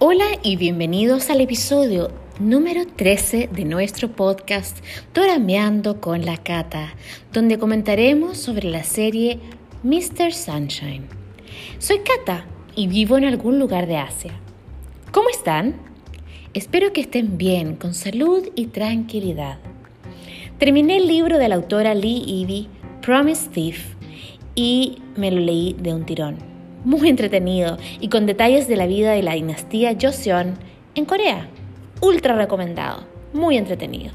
Hola y bienvenidos al episodio número 13 de nuestro podcast Torameando con la Cata, donde comentaremos sobre la serie Mr. Sunshine. Soy Cata y vivo en algún lugar de Asia. ¿Cómo están? Espero que estén bien, con salud y tranquilidad. Terminé el libro de la autora Lee Ivy, Promise Thief, y me lo leí de un tirón muy entretenido y con detalles de la vida de la dinastía Joseon en Corea. Ultra recomendado, muy entretenido.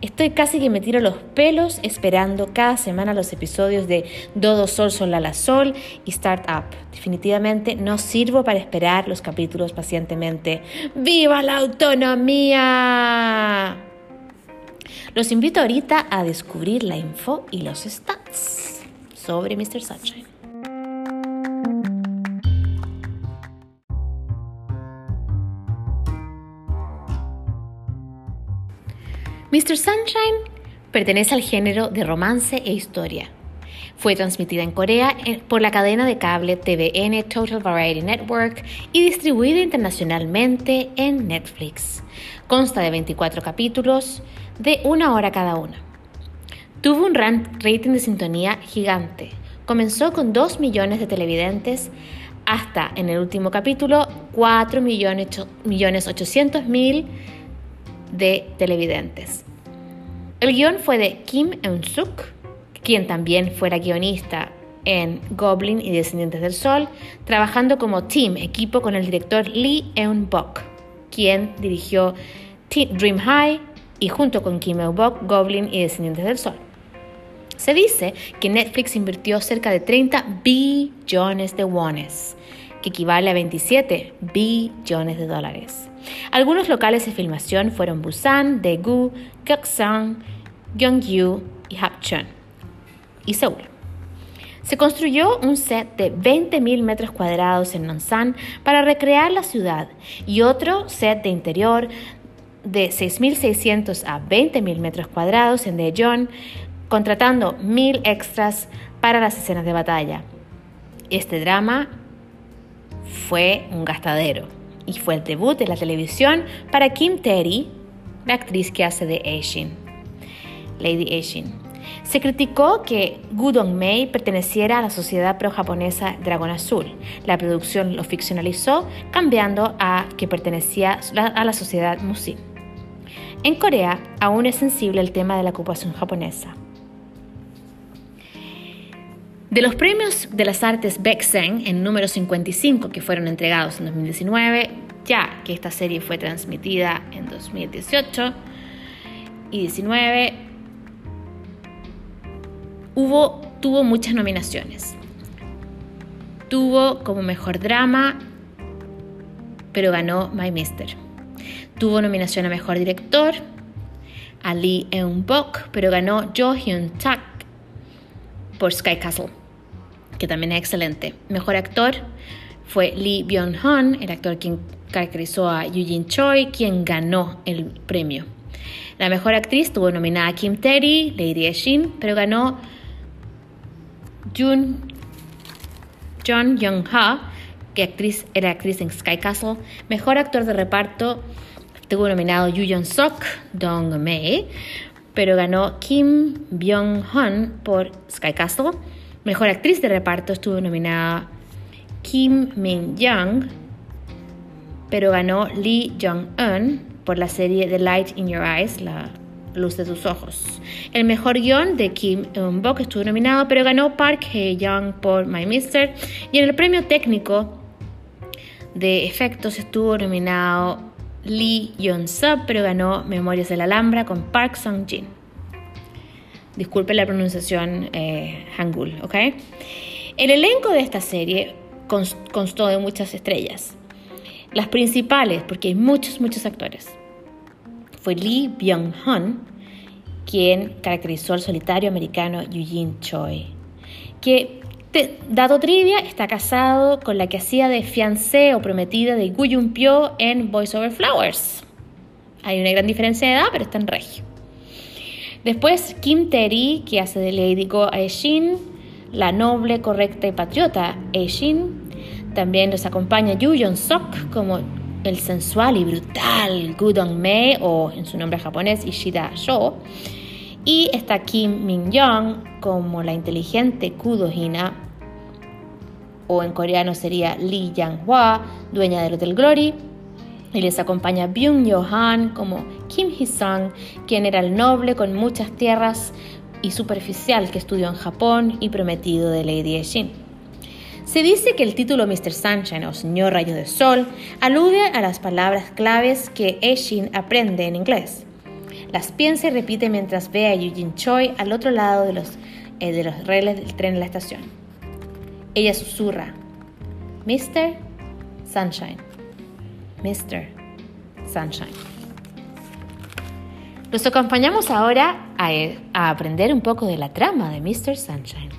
Estoy casi que me tiro los pelos esperando cada semana los episodios de Dodo Sol Sol La Sol y Start Up. Definitivamente no sirvo para esperar los capítulos pacientemente. ¡Viva la autonomía! Los invito ahorita a descubrir la info y los stats sobre Mr. Sunshine. Mr. Sunshine pertenece al género de romance e historia. Fue transmitida en Corea por la cadena de cable TVN Total Variety Network y distribuida internacionalmente en Netflix. Consta de 24 capítulos de una hora cada uno. Tuvo un rating de sintonía gigante. Comenzó con 2 millones de televidentes hasta en el último capítulo 4 millones, millones 800 mil de televidentes. El guion fue de Kim Eun-suk, quien también fuera guionista en Goblin y Descendientes del Sol, trabajando como team, equipo con el director Lee Eun-bok, quien dirigió Dream High y junto con Kim Eun-bok, Goblin y Descendientes del Sol. Se dice que Netflix invirtió cerca de 30 billones de wones, que equivale a 27 billones de dólares. Algunos locales de filmación fueron Busan, Daegu, Gyeongsang, Gyeongju y Hapcheon y Seúl. Se construyó un set de 20.000 metros cuadrados en Nonsan para recrear la ciudad y otro set de interior de 6.600 a 20.000 metros cuadrados en Daejeon, contratando 1.000 extras para las escenas de batalla. Este drama fue un gastadero y fue el debut de la televisión para Kim Terry, la actriz que hace de Aishin, Lady Aishin. Se criticó que Gu Dong-mei perteneciera a la sociedad pro-japonesa Dragón Azul. La producción lo ficcionalizó, cambiando a que pertenecía a la sociedad Musin. En Corea aún es sensible el tema de la ocupación japonesa. De los premios de las artes Baeksen en número 55 que fueron entregados en 2019, ya que esta serie fue transmitida en 2018 y 19, hubo, tuvo muchas nominaciones. Tuvo como mejor drama, pero ganó My Mister. Tuvo nominación a mejor director, a Lee Eun-bok, pero ganó Jo Hyun-tak por Sky Castle que también es excelente. Mejor actor fue Lee Byung-hun, el actor quien caracterizó a Eugene Choi, quien ganó el premio. La mejor actriz tuvo nominada Kim Terry, Lady Shin, pero ganó Jun John Young-ha, que actriz, era actriz en Sky Castle. Mejor actor de reparto tuvo nominado Yu Jong-sok, Dong Mei, pero ganó Kim Byung-hun por Sky Castle. Mejor actriz de reparto estuvo nominada Kim Min-young, pero ganó Lee Jong-un por la serie The Light in Your Eyes, la luz de tus ojos. El mejor guion de Kim Eun-bok estuvo nominado, pero ganó Park Hae-young por My Mister. Y en el premio técnico de efectos estuvo nominado Lee Yeon-sub, pero ganó Memorias de la Alhambra con Park Sung-jin. Disculpe la pronunciación eh, hangul, ¿ok? El elenco de esta serie constó de muchas estrellas. Las principales, porque hay muchos, muchos actores, fue Lee Byung-hun, quien caracterizó al solitario americano Eugene Choi, que, dado trivia, está casado con la que hacía de fiancé o prometida de Gu Jun-pyo en Voice Over Flowers. Hay una gran diferencia de edad, pero está en regio. Después Kim Terry, que hace de Lady Go Aeshin, la noble, correcta y patriota Aeshin. También nos acompaña Yu Jong Sok como el sensual y brutal Gudong Mei, o en su nombre japonés Ishida Sho, y está Kim Min Young como la inteligente Kudo Hina, o en coreano sería Lee Yang Hwa, dueña del Hotel Glory, y les acompaña Byung Yo Han como Kim Hee-sung, quien era el noble con muchas tierras y superficial que estudió en Japón y prometido de Lady Eshin. Se dice que el título Mr. Sunshine o Señor Rayo de Sol alude a las palabras claves que Eshin aprende en inglés. Las piensa y repite mientras ve a Eugene Choi al otro lado de los, eh, de los rieles del tren en la estación. Ella susurra, Mr. Sunshine, Mr. Sunshine. Los acompañamos ahora a, a aprender un poco de la trama de Mr. Sunshine.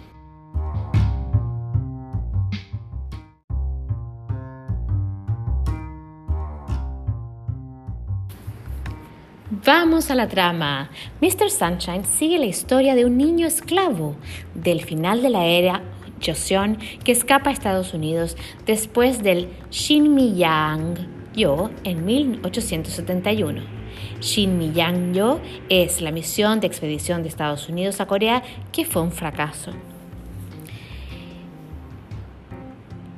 Vamos a la trama. Mr. Sunshine sigue la historia de un niño esclavo del final de la era Joseon que escapa a Estados Unidos después del Shinmiyang-yo en 1871. Shinmiyang-yo es la misión de expedición de Estados Unidos a Corea que fue un fracaso.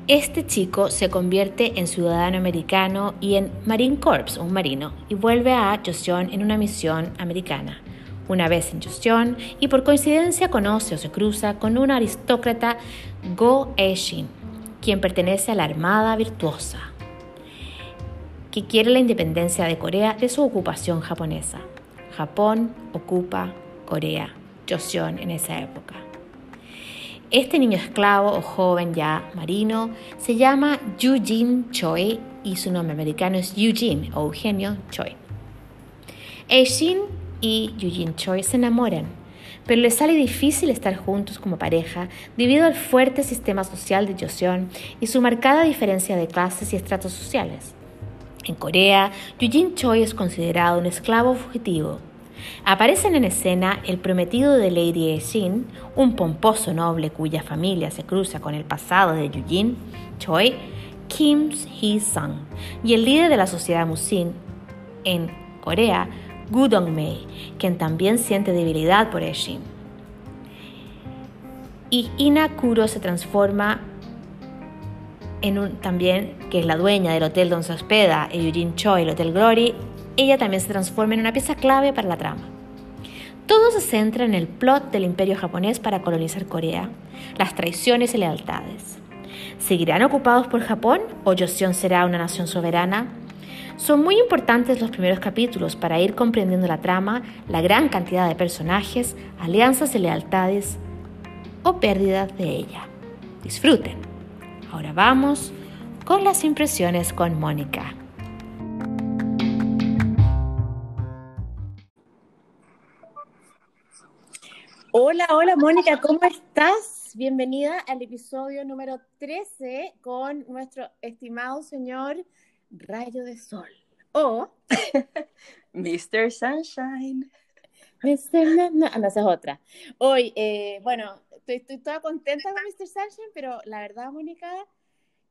Este chico se convierte en ciudadano americano y en Marine Corps, un marino, y vuelve a Joseon en una misión americana. Una vez en Joseon, y por coincidencia conoce o se cruza con un aristócrata Go Eshin, quien pertenece a la Armada Virtuosa, que quiere la independencia de Corea de su ocupación japonesa. Japón ocupa Corea, Joseon en esa época. Este niño esclavo o joven ya marino se llama Eugene Choi y su nombre americano es Eugene o Eugenio Choi. Eishin y Eugene Choi se enamoran, pero les sale difícil estar juntos como pareja debido al fuerte sistema social de Joseon y su marcada diferencia de clases y estratos sociales. En Corea, Eugene Choi es considerado un esclavo fugitivo Aparecen en escena el prometido de Lady Eshin, un pomposo noble cuya familia se cruza con el pasado de Yujin, Choi, Kim Hee-sung, y el líder de la sociedad Musin en Corea, Gu Dong-mei, quien también siente debilidad por Eshin. Y Ina Kuro se transforma en un también, que es la dueña del hotel donde se hospeda Eugene Choi, el Hotel Glory, ella también se transforma en una pieza clave para la trama. Todo se centra en el plot del imperio japonés para colonizar Corea, las traiciones y lealtades. ¿Seguirán ocupados por Japón o Joseon será una nación soberana? Son muy importantes los primeros capítulos para ir comprendiendo la trama, la gran cantidad de personajes, alianzas y lealtades o pérdidas de ella. Disfruten. Ahora vamos con las impresiones con Mónica. Hola, hola Mónica, ¿cómo estás? Bienvenida al episodio número 13 con nuestro estimado señor Rayo de Sol. O Mr. Sunshine. Mr. No, no, esa es otra. Hoy, eh, bueno, estoy, estoy toda contenta con Mr. Sunshine, pero la verdad, Mónica,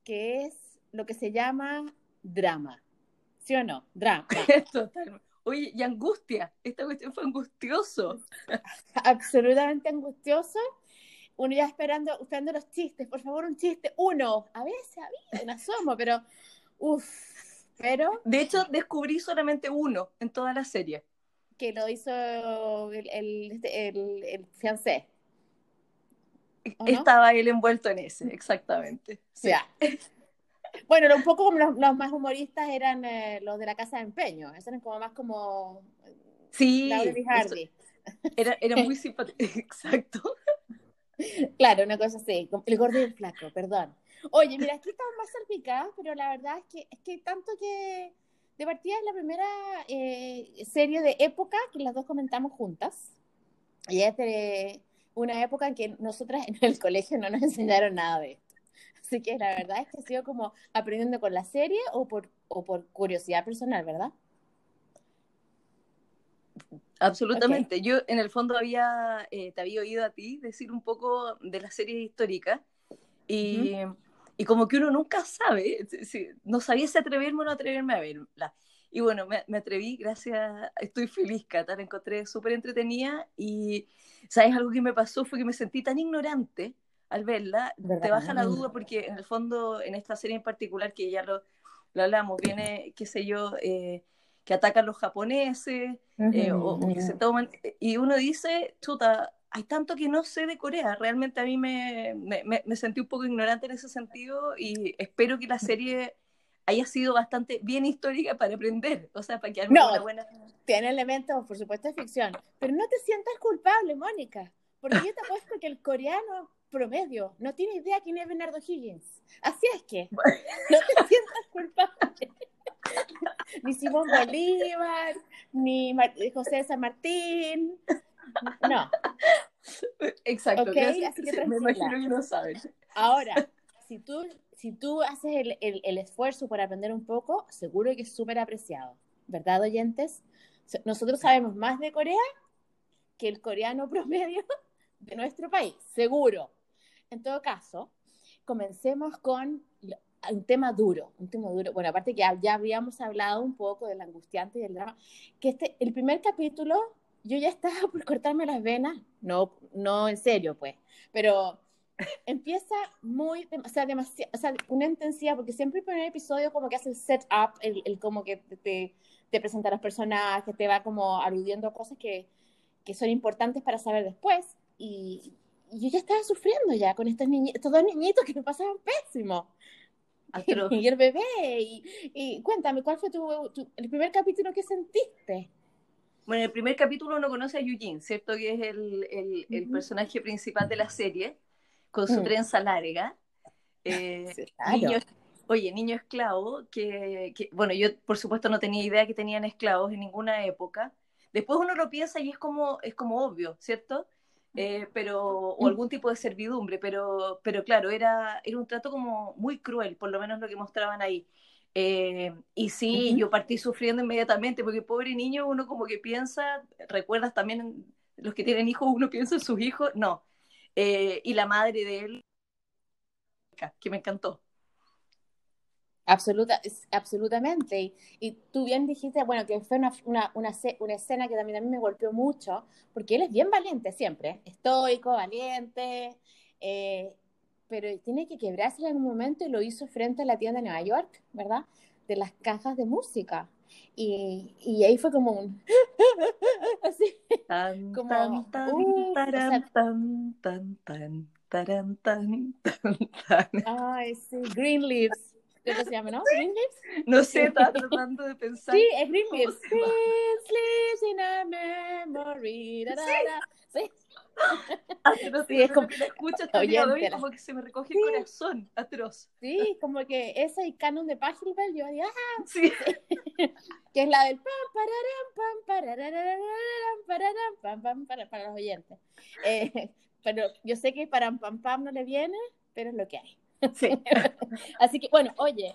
que es lo que se llama drama. ¿Sí o no? Drama. Totalmente. Oye, y angustia, esta cuestión fue angustioso. Absolutamente angustioso. Uno ya esperando, esperando los chistes, por favor, un chiste, uno. A veces había un asomo, pero uff, pero... De hecho, descubrí solamente uno en toda la serie. Que lo hizo el, el, este, el, fiancé. Estaba él envuelto en ese, exactamente. Sí. Bueno, un poco como los, más humoristas eran eh, los de la casa de empeño, esos eran como más como sí, Era, era muy simpático, exacto. Claro, una cosa así, el gordo y el flaco, perdón. Oye, mira, aquí estamos más salpicadas, pero la verdad es que es que tanto que de partida es la primera eh, serie de época que las dos comentamos juntas. Y es de una época en que nosotras en el colegio no nos enseñaron nada de Así que la verdad es que ha sido como aprendiendo con la serie o por, o por curiosidad personal, ¿verdad? Absolutamente. Yo en el fondo había, eh, te había oído a ti decir un poco de las series históricas y y como que uno nunca sabe, si, no sabía si atreverme o no atreverme a verla. Y bueno, me, me atreví, gracias, estoy feliz, Cata, la encontré súper entretenida y, ¿sabes? Algo que me pasó fue que me sentí tan ignorante al verla, te baja la duda porque en el fondo, en esta serie en particular, que ya lo, lo hablamos, viene, qué sé yo, eh, que atacan los japoneses, eh, o, que se toman, y uno dice, chuta, hay tanto que no sé de Corea. Realmente a mí me, me, me, sentí un poco ignorante en ese sentido y espero que la serie haya sido bastante bien histórica para aprender. O sea, para que no, una buena. Tiene elementos, por supuesto, de ficción. Pero no te sientas culpable, Mónica. Porque yo te apuesto que el coreano promedio no tiene idea quién es Bernardo Higgins. Así es que no te sientas culpable. ni Simón Bolívar, ni José San Martín, no. Exacto. Así que me imagino que no saben. Ahora, si tú, si tú haces el, el, el esfuerzo por aprender un poco, seguro que es súper apreciado. ¿Verdad, oyentes? Nosotros sabemos más de Corea que el coreano promedio de nuestro país, seguro. En todo caso, comencemos con un tema duro, un tema duro. Bueno, aparte que ya habíamos hablado un poco del angustiante y del drama, que este, el primer capítulo yo ya estaba por cortarme las venas, no, no en serio, pues, pero empieza muy, o sea, demasiado, o sea, una intensidad, porque siempre el primer episodio como que hace el setup, el, el como que te, te, presenta a los personajes, te va como aludiendo a cosas que, que son importantes para saber después, y, yo ya estaba sufriendo ya con estos, niñitos, estos dos niñitos que me pasaban pésimo. Y el bebé, y, y, cuéntame, ¿cuál fue tu, el primer capítulo que sentiste? Bueno, en el primer capítulo uno conoce a Eugene, ¿cierto? Que es el, el, el personaje principal de la serie, con su mm. trenza larga. Eh, niño, oye, niño esclavo, que, que, bueno, yo por supuesto no tenía idea que tenían esclavos en ninguna época. Después uno lo piensa y es como, es como obvio, ¿cierto? Eh, pero, o algún tipo de servidumbre, pero, pero claro, era, era un trato como muy cruel, por lo menos lo que mostraban ahí. Eh, y sí, yo partí sufriendo inmediatamente, porque pobre niño, uno como que piensa, recuerdas también los que tienen hijos, uno piensa en sus hijos, no. Eh, y la madre de él, que me encantó. Absoluta, absolutamente. Y, y, tú bien dijiste, bueno, que fue una, una, una, una, escena que también a mí me golpeó mucho, porque él es bien valiente siempre, estoico, valiente, eh, pero tiene que quebrarse en algún momento y lo hizo frente a la tienda de Nueva York, ¿verdad? De las cajas de música. Y, y ahí fue como un... así, tan, como... Tan, tan, uh, taran, tan, tan, tan, taran, tan, tan, tan. Ay, sí, Green Leaves. ¿Cómo se llama, no? ¿Green Leaves? No sé, estaba tratando de pensar. Sí, es Green Leaves. Green Leaves in a memory. Da, da, da. Sí. Atroz, sí, es como que la escucho hasta el día de hoy, como que se me recoge sí. el corazón, atroz. Sí, como que esa y Canon de Pachelbel, yo digo, ¡ah! Sí. que es la del pam, pararam, pam, pararam, pam, para los oyentes. Eh, pero yo sé que para pam, pam no le viene, pero es lo que hay. Sí. Así que, bueno, oye,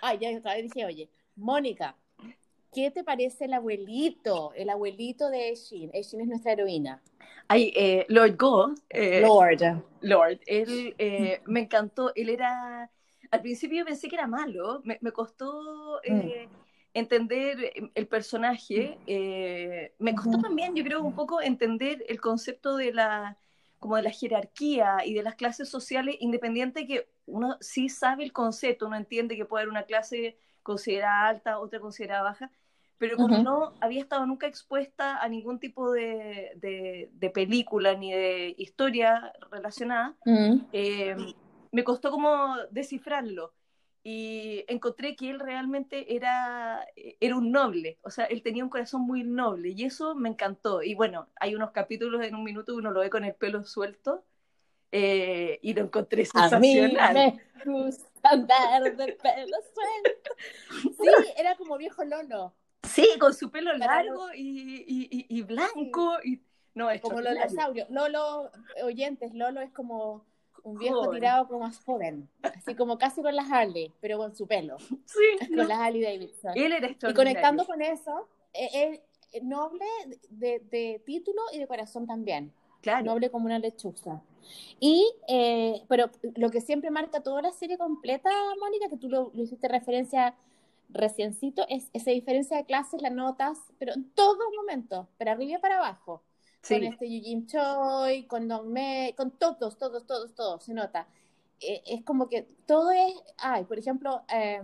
ay, ya otra vez dije, oye, Mónica, ¿qué te parece el abuelito? El abuelito de Eshin. Eshin es nuestra heroína. Ay, eh, Lord Go. Eh, Lord. Lord. Él eh, me encantó. Él era. Al principio pensé que era malo. Me, me costó eh, mm. entender el personaje. me costó mm. también, yo creo, un poco entender el concepto de la como de la jerarquía y de las clases sociales, independiente que uno sí sabe el concepto, uno entiende que puede haber una clase considerada alta, otra considerada baja, pero como uh -huh. no había estado nunca expuesta a ningún tipo de, de, de película ni de historia relacionada, uh -huh. eh, me costó como descifrarlo. Y encontré que él realmente era, era un noble, o sea, él tenía un corazón muy noble y eso me encantó. Y bueno, hay unos capítulos en un minuto uno lo ve con el pelo suelto eh, y lo encontré sensacional. A mí me gusta andar de pelo suelto. Sí, era como viejo Lolo. Sí, con su pelo largo y, y, y, blanco. Y, no, es como Lolosaurio. Lolo, oyentes, Lolo es como un viejo joven. tirado como más joven. Así como casi con las Harley, pero con su pelo. Sí. Con no. las Harley Davidson. Él era Y conectando con eso, es noble de, de, título y de corazón también. Claro. Noble como una lechuza. Y, eh, pero lo que siempre marca toda la serie completa, Mónica, que tú lo, lo hiciste referencia reciencito, es esa diferencia de clases, las notas, pero en todos momentos, para arriba y para abajo. Sí. Con este Eugene Choi, con Don Me, con todos, todos, todos, todos, se nota. Eh, es como que todo es, ay, por ejemplo, eh,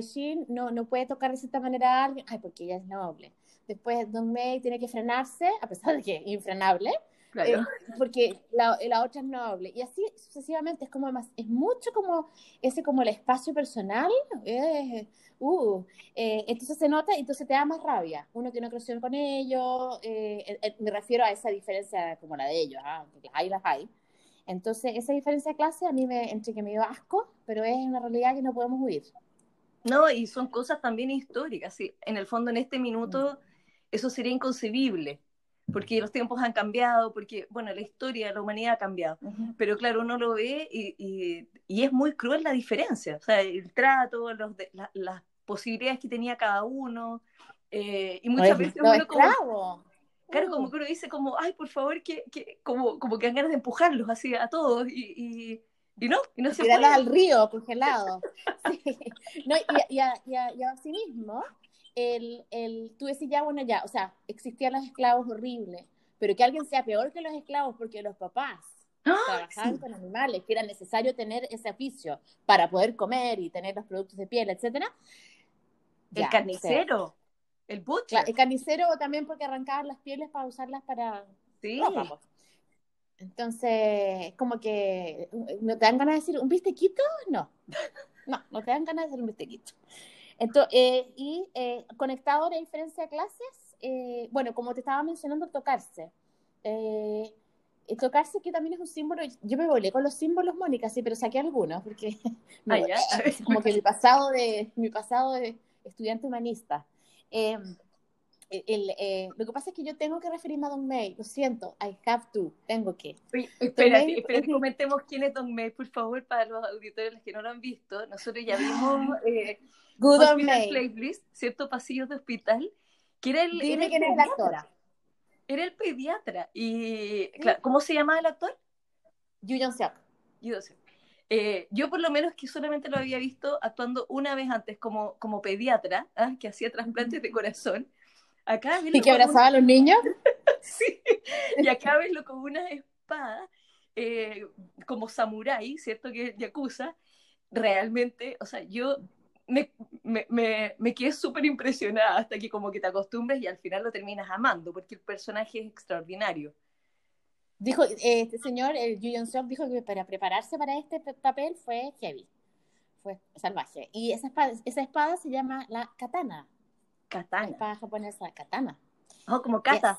Shin no, no puede tocar de cierta manera a alguien, ay, porque ella es noble. Después Don May tiene que frenarse, a pesar de que es infrenable, Claro. eh, porque la, la otra es noble. Y así sucesivamente, es como más, es mucho como ese como el espacio personal. eh, uh, eh, entonces se nota y entonces te da más rabia. Uno que no creció con ellos, eh, eh, me refiero a esa diferencia como la de ellos, ah, las hay, las hay. Entonces, esa diferencia de clase a mí me, entre que me dio asco, pero es una realidad que no podemos huir. No, y son cosas también históricas. sí. En el fondo, en este minuto, eso sería inconcebible, porque los tiempos han cambiado, porque, bueno, la historia de la humanidad ha cambiado. Pero claro, uno lo ve y, y- y es muy cruel la diferencia. O sea, el trato, los de- la- las posibilidades que tenía cada uno. eh, y muchas Los- veces uno como, claro, Uh. como que uno dice como, ay, por favor, que, que como, como que dan ganas de empujarlos así a todos y, y, y no, y no se al río congelado. Sí. No, y, y, a- y, a- y así mismo, el, el, tú decís ya, bueno, ya, o sea, existían los esclavos horribles, pero que alguien sea peor que los esclavos porque los papás ¡Ah! trabajaban Sí. con animales, que era necesario tener ese oficio para poder comer y tener los productos de piel, etcétera. El Ya, o sea, carnicero, el butcher. el carnicero también porque arrancaban las pieles para usarlas para sí. ropa. Entonces, como que, ¿no te dan ganas de decir un bistequito? No, no, no te dan ganas de hacer un bistequito. Entonces, eh, y eh, conectado a la diferencia de clases, eh, bueno, como te estaba mencionando, tocarse. Eh, eh, tocarse que también es un símbolo, yo me volé con los símbolos, Mónica, sí, pero saqué algunos, porque Ah, como que mi pasado de, mi pasado de estudiante humanista. Eh, el, eh, lo que pasa es que yo tengo que referirme a Don May, lo siento, I have to, tengo que. Oye, espérate, May- espérate, comentemos quién es Don May, por favor, para los auditores los que no lo han visto. Nosotros ya vimos eh, Good Hospital May. Playlist, ¿cierto? Pasillos de hospital, que era el, era Dime el quién es el pediatra. actor. Era el pediatra. Y, claro, ¿cómo se llamaba el actor? Yu Jong Seok. Eh, yo por lo menos que solamente lo había visto actuando una vez antes como, como pediatra, ¿ah? que hacía trasplantes de corazón. Acá ¿Y que con una- abrazaba a los niños? Sí, y acá verlo con una espada, eh, como samurái, ¿cierto? Que es Yakuza, realmente, o sea, yo me, me, me, me quedé súper impresionada hasta que como que te acostumbres y al final lo terminas amando, porque el personaje es extraordinario. Dijo, eh, este señor, el Yu Jong dijo que para prepararse para este papel fue heavy. Fue salvaje. Y esa espada, esa espada se llama la katana. Katana. espada japonesa, katana. Oh, como Kata.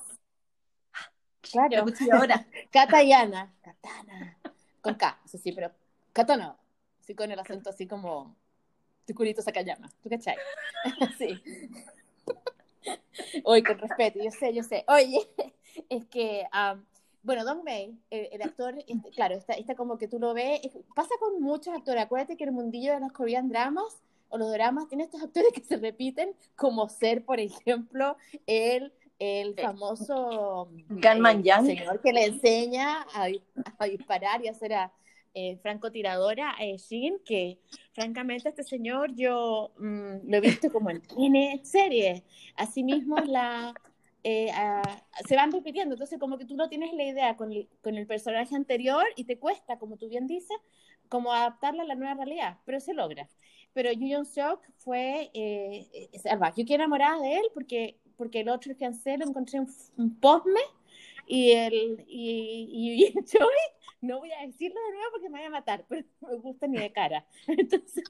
Yes. La Claro. ahora. Katayana. Katana. Con K, eso sí, pero katana. Sí, con el acento así como tu culito Sakayama. ¿Tú cachai? sí. Oye, con respeto, yo sé, yo sé. Oye, es que, am, bueno, Don May, el, el actor, este, claro, está, está como que tú lo ves, es- pasa con muchos actores. Acuérdate que el mundillo de los Korean dramas o los dramas tiene estos actores que se repiten, como ser, por ejemplo, el, el famoso Gunman eh, Yang. señor que le enseña a, a disparar y a hacer a eh, francotiradora a Shin, que francamente este señor yo mm, lo he visto como en N series. Asimismo, la, eh, a- se van repitiendo, entonces como que tú no tienes la idea con el, con el personaje anterior y te cuesta, como tú bien dices, como adaptarla a la nueva realidad, pero se logra. Pero Yu Seok fue eh, eh, salvaje. Yo quedé enamorada de él porque, porque el otro que lo encontré un, un posme y el y, y, y Choi, no voy a decirlo de nuevo porque me voy a matar, pero no me gusta ni de cara. Entonces,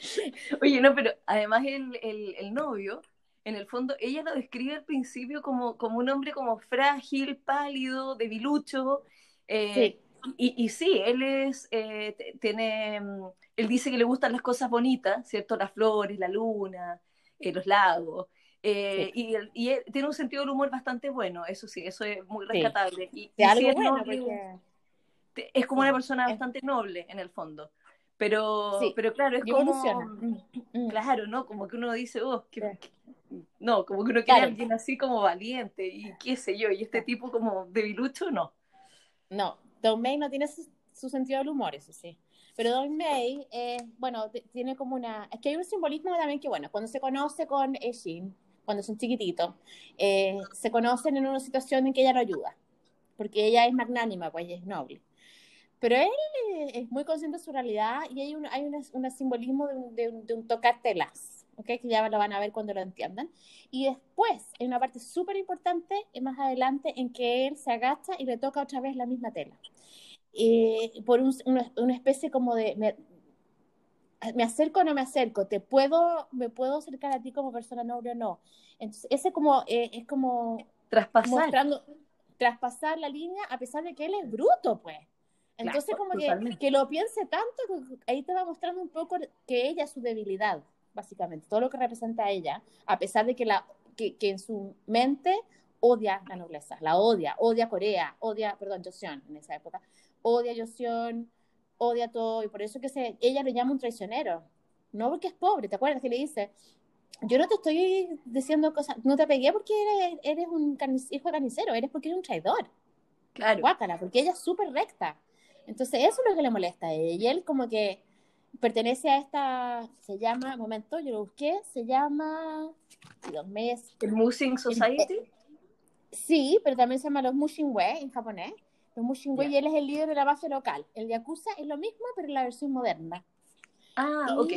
Oye, no, pero además el, el, el novio, en el fondo, ella lo describe al principio como, como un hombre como frágil, pálido, debilucho. eh, sí, Y, y sí, él es, eh, tiene, mm, él dice que le gustan las cosas bonitas, ¿cierto? Las flores, la luna, eh, los lagos. eh, y, él- y él tiene un sentido del humor bastante bueno, eso sí, eso es muy Sí. rescatable. Y, de y algo sí es bueno, noble, porque es como Sí, una persona bastante noble en el fondo. Pero, Sí, pero claro, es y como, evoluciona. Mm, mm. claro, ¿no? Como que uno dice, oh, que- Sí. no, como que uno quiere a alguien así como valiente y qué sé yo, y este tipo como debilucho, no. No, Don May no tiene su sentido del humor, eso sí. Pero Don May, eh, bueno, tiene como una... Es que hay un simbolismo también que, bueno, cuando se conoce con Shin, cuando son chiquititos, eh, se conocen en una situación en que ella lo ayuda, porque ella es magnánima, pues ella es noble. Pero él eh, es muy consciente de su realidad y hay un, hay un simbolismo de un, de un tocar telas, ¿okay? que ya lo van a ver cuando lo entiendan. Y después, hay una parte súper importante, más adelante, en que él se agacha y le toca otra vez la misma tela. Eh, por un, una, una, especie como de, me, me, acerco o no me acerco, te puedo, me puedo acercar a ti como persona noble o no. Entonces, ese como, eh, es como traspasar. Mostrando, traspasar la línea a pesar de que él es bruto, pues. Entonces, claro, como que, que, lo piense tanto, ahí te va mostrando un poco que ella es su debilidad, básicamente, todo lo que representa a ella, a pesar de que, la, que, que en su mente odia la nobleza, la odia, odia Corea, odia, perdón, Joseon en esa época, odia Joseon, odia todo, y por eso que se, ella le llama un traicionero, no porque es pobre, ¿te acuerdas que le dice? Yo no te estoy diciendo cosas, no te pegué porque eres, eres un hijo de carnicero, eres porque eres un traidor. Claro. Guácala, porque ella es súper recta. Entonces, eso es lo que le molesta a ella. Y él como que pertenece a esta, se llama, momento, yo lo busqué, se llama, dos meses. ¿El Musing Society? El, sí, pero también se llama los Mushingwe en japonés. Los Mushingwe yeah. y él es el líder de la base local. El Yakuza es lo mismo, pero en la versión moderna. Ah, y, ok.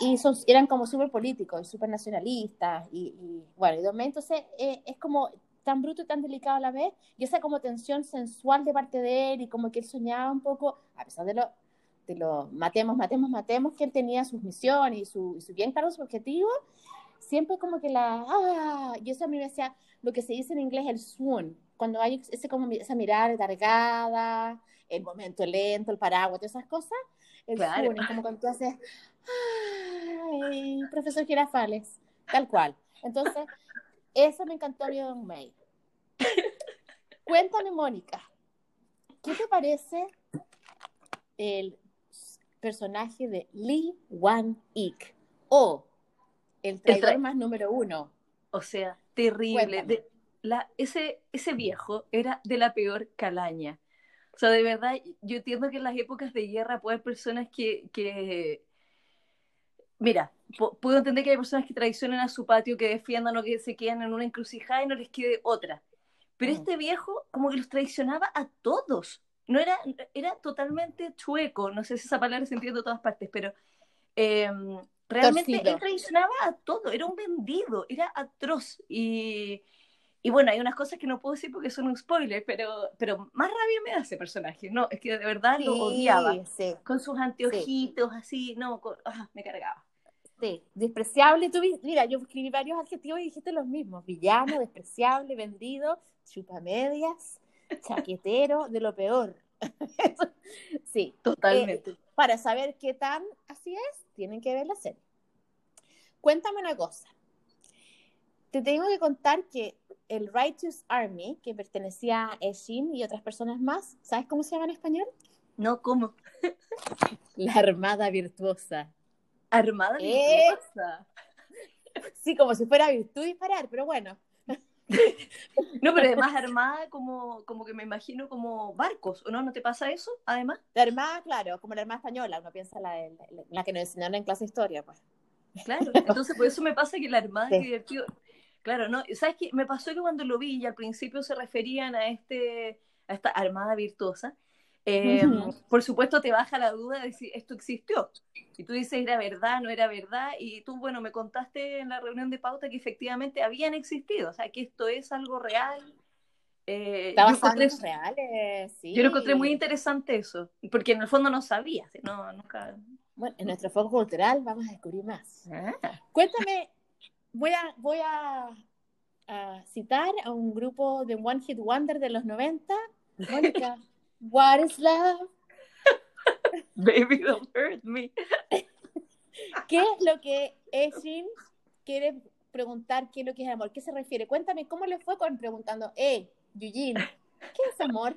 Y son, eran como súper políticos y súper nacionalistas. Y, y, bueno, y dos meses, entonces eh, es como tan bruto y tan delicado a la vez, y esa como tensión sensual de parte de él, y como que él soñaba un poco, a pesar de lo, de lo matemos, matemos, matemos, que él tenía sus misiones y su, y su bien claro su objetivo, siempre como que la, ah, y eso a mí me decía lo que se dice en inglés el swoon, cuando hay ese como esa mirada retargada, el momento lento, el paraguas, todas esas cosas, el claro. swoon, es como cuando tú haces, ay, profesor Girafales, tal cual. Entonces, eso me encantó de Don May. Cuéntame, Mónica, ¿qué te parece el personaje de Lee Wan-ik o el traidor el tra más número uno? O sea, terrible. De, la, ese, ese viejo era de la peor calaña. O sea, de verdad, yo entiendo que en las épocas de guerra puede haber personas que, que mira, puedo entender que hay personas que traicionan a su patio, que defiendan o que se quedan en una encrucijada y no les quede otra. Pero mm. este viejo como que los traicionaba a todos. No era, era totalmente chueco, no sé si esa palabra se entiende en todas partes, pero eh, realmente Torcido. él traicionaba a todo, era un vendido, era atroz. Y, y bueno, hay unas cosas que no puedo decir porque son un spoiler, pero, pero más rabia me da ese personaje, ¿no? Es que de verdad sí, lo odiaba. Sí. Con sus anteojitos sí. así, no, con, ah, me cargaba. Sí, despreciable. Tú, mira, yo escribí varios adjetivos y dijiste los mismos. Villano, despreciable, vendido, chupamedias, chaquetero, de lo peor. sí. Totalmente. Eh, para saber qué tan así es, tienen que ver la serie. Cuéntame una cosa. Te tengo que contar que el Righteous Army, que pertenecía a Eshin y otras personas más, ¿sabes cómo se llama en español? No, ¿cómo? La Armada Virtuosa. Armada Virtuosa. Eh, sí, como si fuera virtud disparar, pero bueno. No, pero además armada como, como que me imagino como barcos, ¿o no? ¿No te pasa eso, además? La armada, claro, como la armada española, uno piensa la, la, la que nos enseñaron en clase de historia, pues. Claro, entonces por eso me pasa que la armada sí. es divertido. Claro, ¿no? ¿Sabes qué? Me pasó que cuando lo vi y al principio se referían a, este, a esta armada virtuosa, eh, uh -huh. por supuesto te baja la duda de si esto existió. Y tú dices, ¿era verdad, no era verdad? Y tú, bueno, me contaste en la reunión de pauta que efectivamente habían existido, o sea, que esto es algo real. Eh, Está basado en reales, sí. Yo lo encontré muy interesante eso, porque en el fondo no sabía, no, nunca... Bueno, en nuestro foco cultural vamos a descubrir más. Ah. Cuéntame, voy a, voy a, a, citar a un grupo de One Hit Wonder de los 90. Mónica, What is love? Baby, don't hurt me. ¿Qué es lo que Eshin quiere preguntar? ¿Qué es lo que es amor? ¿Qué se refiere? Cuéntame, ¿cómo le fue con preguntando, eh, Eugene, ¿qué es amor?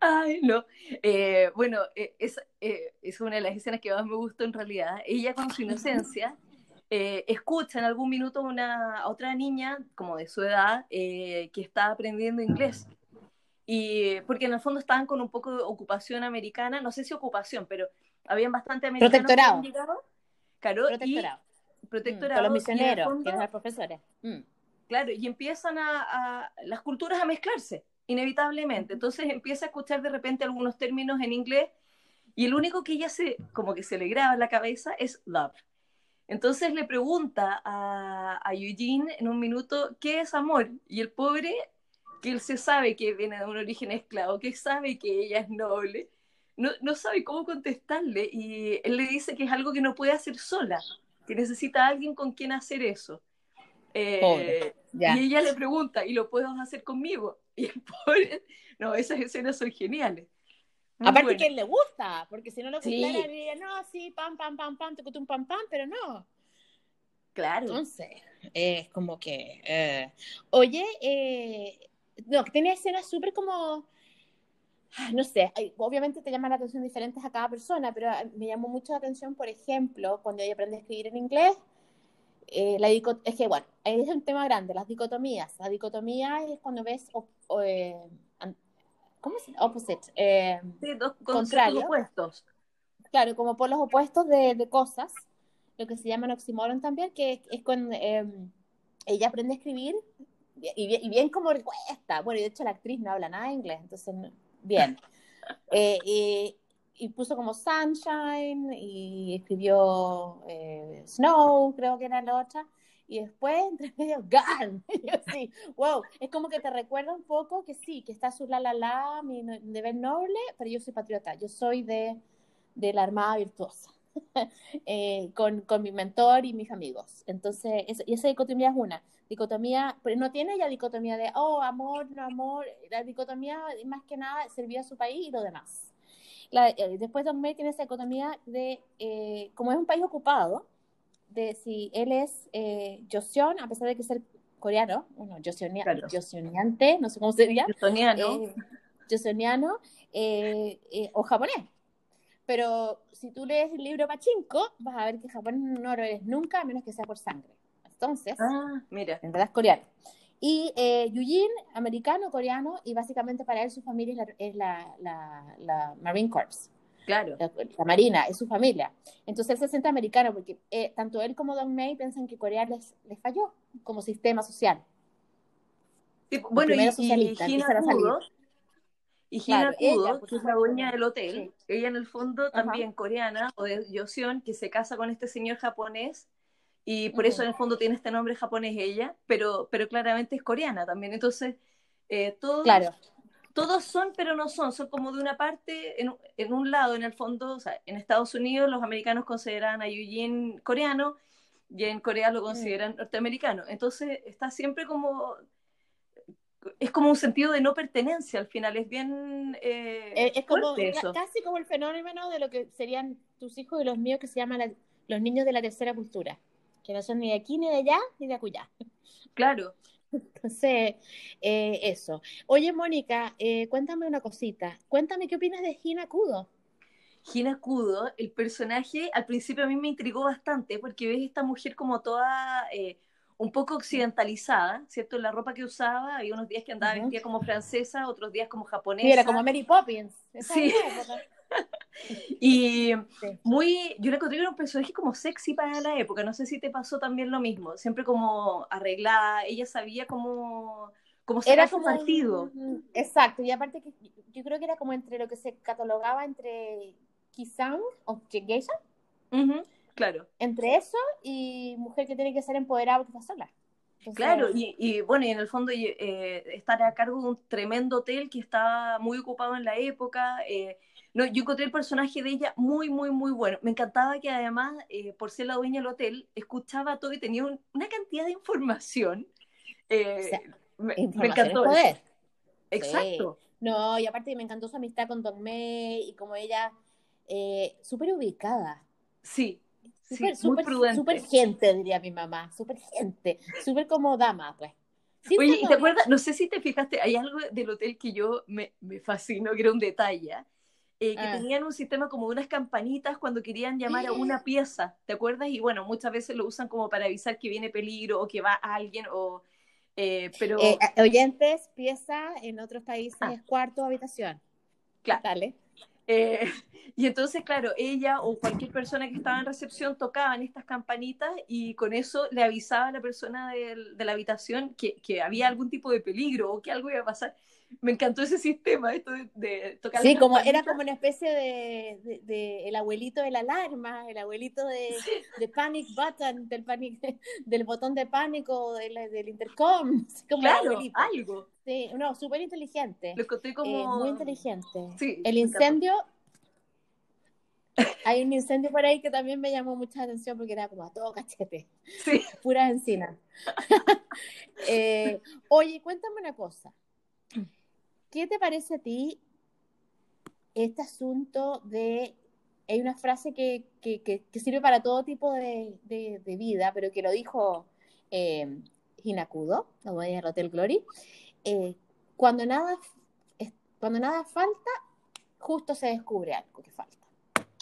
Ay, no. Eh, bueno, eh, es, eh, es, una de las escenas que más me gustó en realidad. Ella con su inocencia eh, escucha en algún minuto una, a otra niña como de su edad que está aprendiendo inglés. Y porque en el fondo estaban con un poco de ocupación americana, no sé si ocupación, pero habían bastante americanos. Protectorado. Claro, Protectorado. Y, protectorado. Mm, con los misioneros, fondo, que eran los profesores. Mm. Claro, y empiezan a, a, las culturas a mezclarse, inevitablemente. Entonces empieza a escuchar de repente algunos términos en inglés y el único que ella se, como que se le graba en la cabeza es love. Entonces le pregunta a, a Eugene en un minuto, ¿qué es amor? Y el pobre, que él se sabe que viene de un origen esclavo, que sabe que ella es noble, no, no sabe cómo contestarle y él le dice que es algo que no puede hacer sola, que necesita a alguien con quien hacer eso. Eh, y ella le pregunta, ¿y lo puedo hacer conmigo? Y el pobre, no, esas escenas son geniales. Muy Aparte bueno. que él le gusta, porque si no lo sí. diría, no, sí, pam, pam, pam, pam, un pam, pam, pero no. Claro. Entonces, es eh, como que, eh, oye, eh, no, que tiene escenas súper como, ah, no sé, obviamente te llaman la atención diferentes a cada persona, pero ah, me llamó mucho la atención, por ejemplo, cuando ella aprende a escribir en inglés, eh, la es que, bueno, es un tema grande, las dicotomías. La dicotomía es cuando ves, o, eh, ¿cómo se Opposite. Eh, sí, dos contrarios. opuestos. Claro, como polos opuestos de, de, cosas, lo que se llama oxímoron también, que es, es cuando em, ella aprende a escribir y bien, y bien como cuesta. Bueno, y de hecho la actriz no habla nada de inglés, entonces, bien. Eh, y, y puso como Sunshine y escribió eh, Snow, creo que era la otra, y después entre medio Gun. y yo sí, wow, es como que te recuerda un poco que sí, que está su la la la, mi deber noble, pero yo soy patriota, yo soy de, de la Armada Virtuosa. eh, con, con, mi mentor y mis amigos. Entonces, eso, y esa dicotomía es una. Dicotomía, pero no tiene ya dicotomía de, oh, amor, no amor. La dicotomía, más que nada, servía a su país y lo demás la, eh, después también tiene esa economía de, eh, como es un país ocupado, de si él es eh, Joseon, a pesar de que ser coreano, bueno, Joseonia, claro. Joseoniante, no sé cómo sería. Joseoniano. Eh, Joseoniano eh, eh, o japonés. Pero si tú lees el libro Pachinko, vas a ver que Japón no lo eres nunca, a menos que sea por sangre. Entonces, ah, mira. en verdad es coreano. Y eh, Yujin, americano, coreano, y básicamente para él su familia es la, es la, la, la Marine Corps. Claro. La, la, Marina, es su familia. Entonces él se siente americano porque eh, tanto él como Don May piensan que Corea les, les falló como sistema social. Sí, bueno, y, y Gina Kudo, y Gina claro, Kudo, ella, que es la dueña del hotel, sí. ella en el fondo también Ajá. coreana, o de Yosion, que se casa con este señor japonés y por eso en el fondo tiene este nombre japonés ella, pero, pero claramente es coreana también. Entonces, eh, todos, claro. todos son, pero no son, son como de una parte, en, en, un lado, en el fondo, o sea, en Estados Unidos los americanos consideran a Eugene coreano y en Corea lo consideran mm. norteamericano. Entonces, está siempre como... Es como un sentido de no pertenencia al final, es bien... Eh, es como eso. casi como el fenómeno de lo que serían tus hijos y los míos que se llaman la, los niños de la tercera cultura que no son ni de aquí, ni de allá, ni de acullá. Claro. Entonces, eh, eso. Oye, Mónica, eh, cuéntame una cosita. Cuéntame qué opinas de Gina Kudo. Gina Kudo, el personaje, al principio a mí me intrigó bastante porque ves esta mujer como toda eh, un poco occidentalizada, ¿cierto? La ropa que usaba, había unos días que andaba uh -huh. vestida como francesa, otros días como japonesa. Sí, era como Mary Poppins. Esa sí. y sí. muy, yo le encontré un personaje como sexy para la época, no sé si te pasó también lo mismo, siempre como arreglada, ella sabía cómo, cómo era como partido. Exacto, y aparte que yo creo que era como entre lo que se catalogaba entre Kisan o Geisha. Uh -huh, claro. Entre eso y mujer que tiene que ser empoderada porque está sola. Entonces, claro, y, y, bueno, y en el fondo eh, estar a cargo de un tremendo hotel que estaba muy ocupado en la época, eh, no, yo encontré el personaje de ella muy, muy, muy bueno. Me encantaba que además, eh, por ser la dueña del hotel, escuchaba todo y tenía un, una cantidad de información. Eh, o sea, me, información me, encantó. Es poder. Exacto. Sí. No, y aparte me encantó su amistad con Don May y como ella, eh, súper ubicada. Sí. Super, sí. Super gente, diría mi mamá. Súper gente. Súper como dama, pues. Oye, ¿y te acuerdas? No sé si te fijaste, hay algo del hotel que yo me, me fascinó, que era un detalle eh, que ah. tenían un sistema como unas campanitas cuando querían llamar a una pieza, ¿te acuerdas? Y bueno, muchas veces lo usan como para avisar que viene peligro o que va alguien o... Eh, pero... Eh, oyentes, pieza, en otros países Ah. es cuarto o habitación. Claro. Dale. Eh, y entonces, claro, ella o cualquier persona que estaba en recepción tocaban estas campanitas y con eso le avisaba a la persona del- de, la habitación que, que había algún tipo de peligro o que algo iba a pasar. Me encantó ese sistema, esto de, de tocar Sí, como era como una especie de, de- de el abuelito de la alarma, el abuelito de, panic button, del panic, del botón de pánico, del, del intercom, como Claro, algo. Sí, no, súper inteligente. Lo encontré como... Eh, muy inteligente. Sí, El incendio, hay un incendio por ahí que también me llamó mucha atención porque era como a todo cachete, Sí. pura encina. Eh, oye, cuéntame una cosa. ¿Qué te parece a ti este asunto de... Hay una frase que, que- que- que sirve para todo tipo de, de- de vida, pero que lo dijo eh, Hinakudo, la dueña del Hotel Glory. Eh, cuando, nada, cuando nada falta, justo se descubre algo que falta.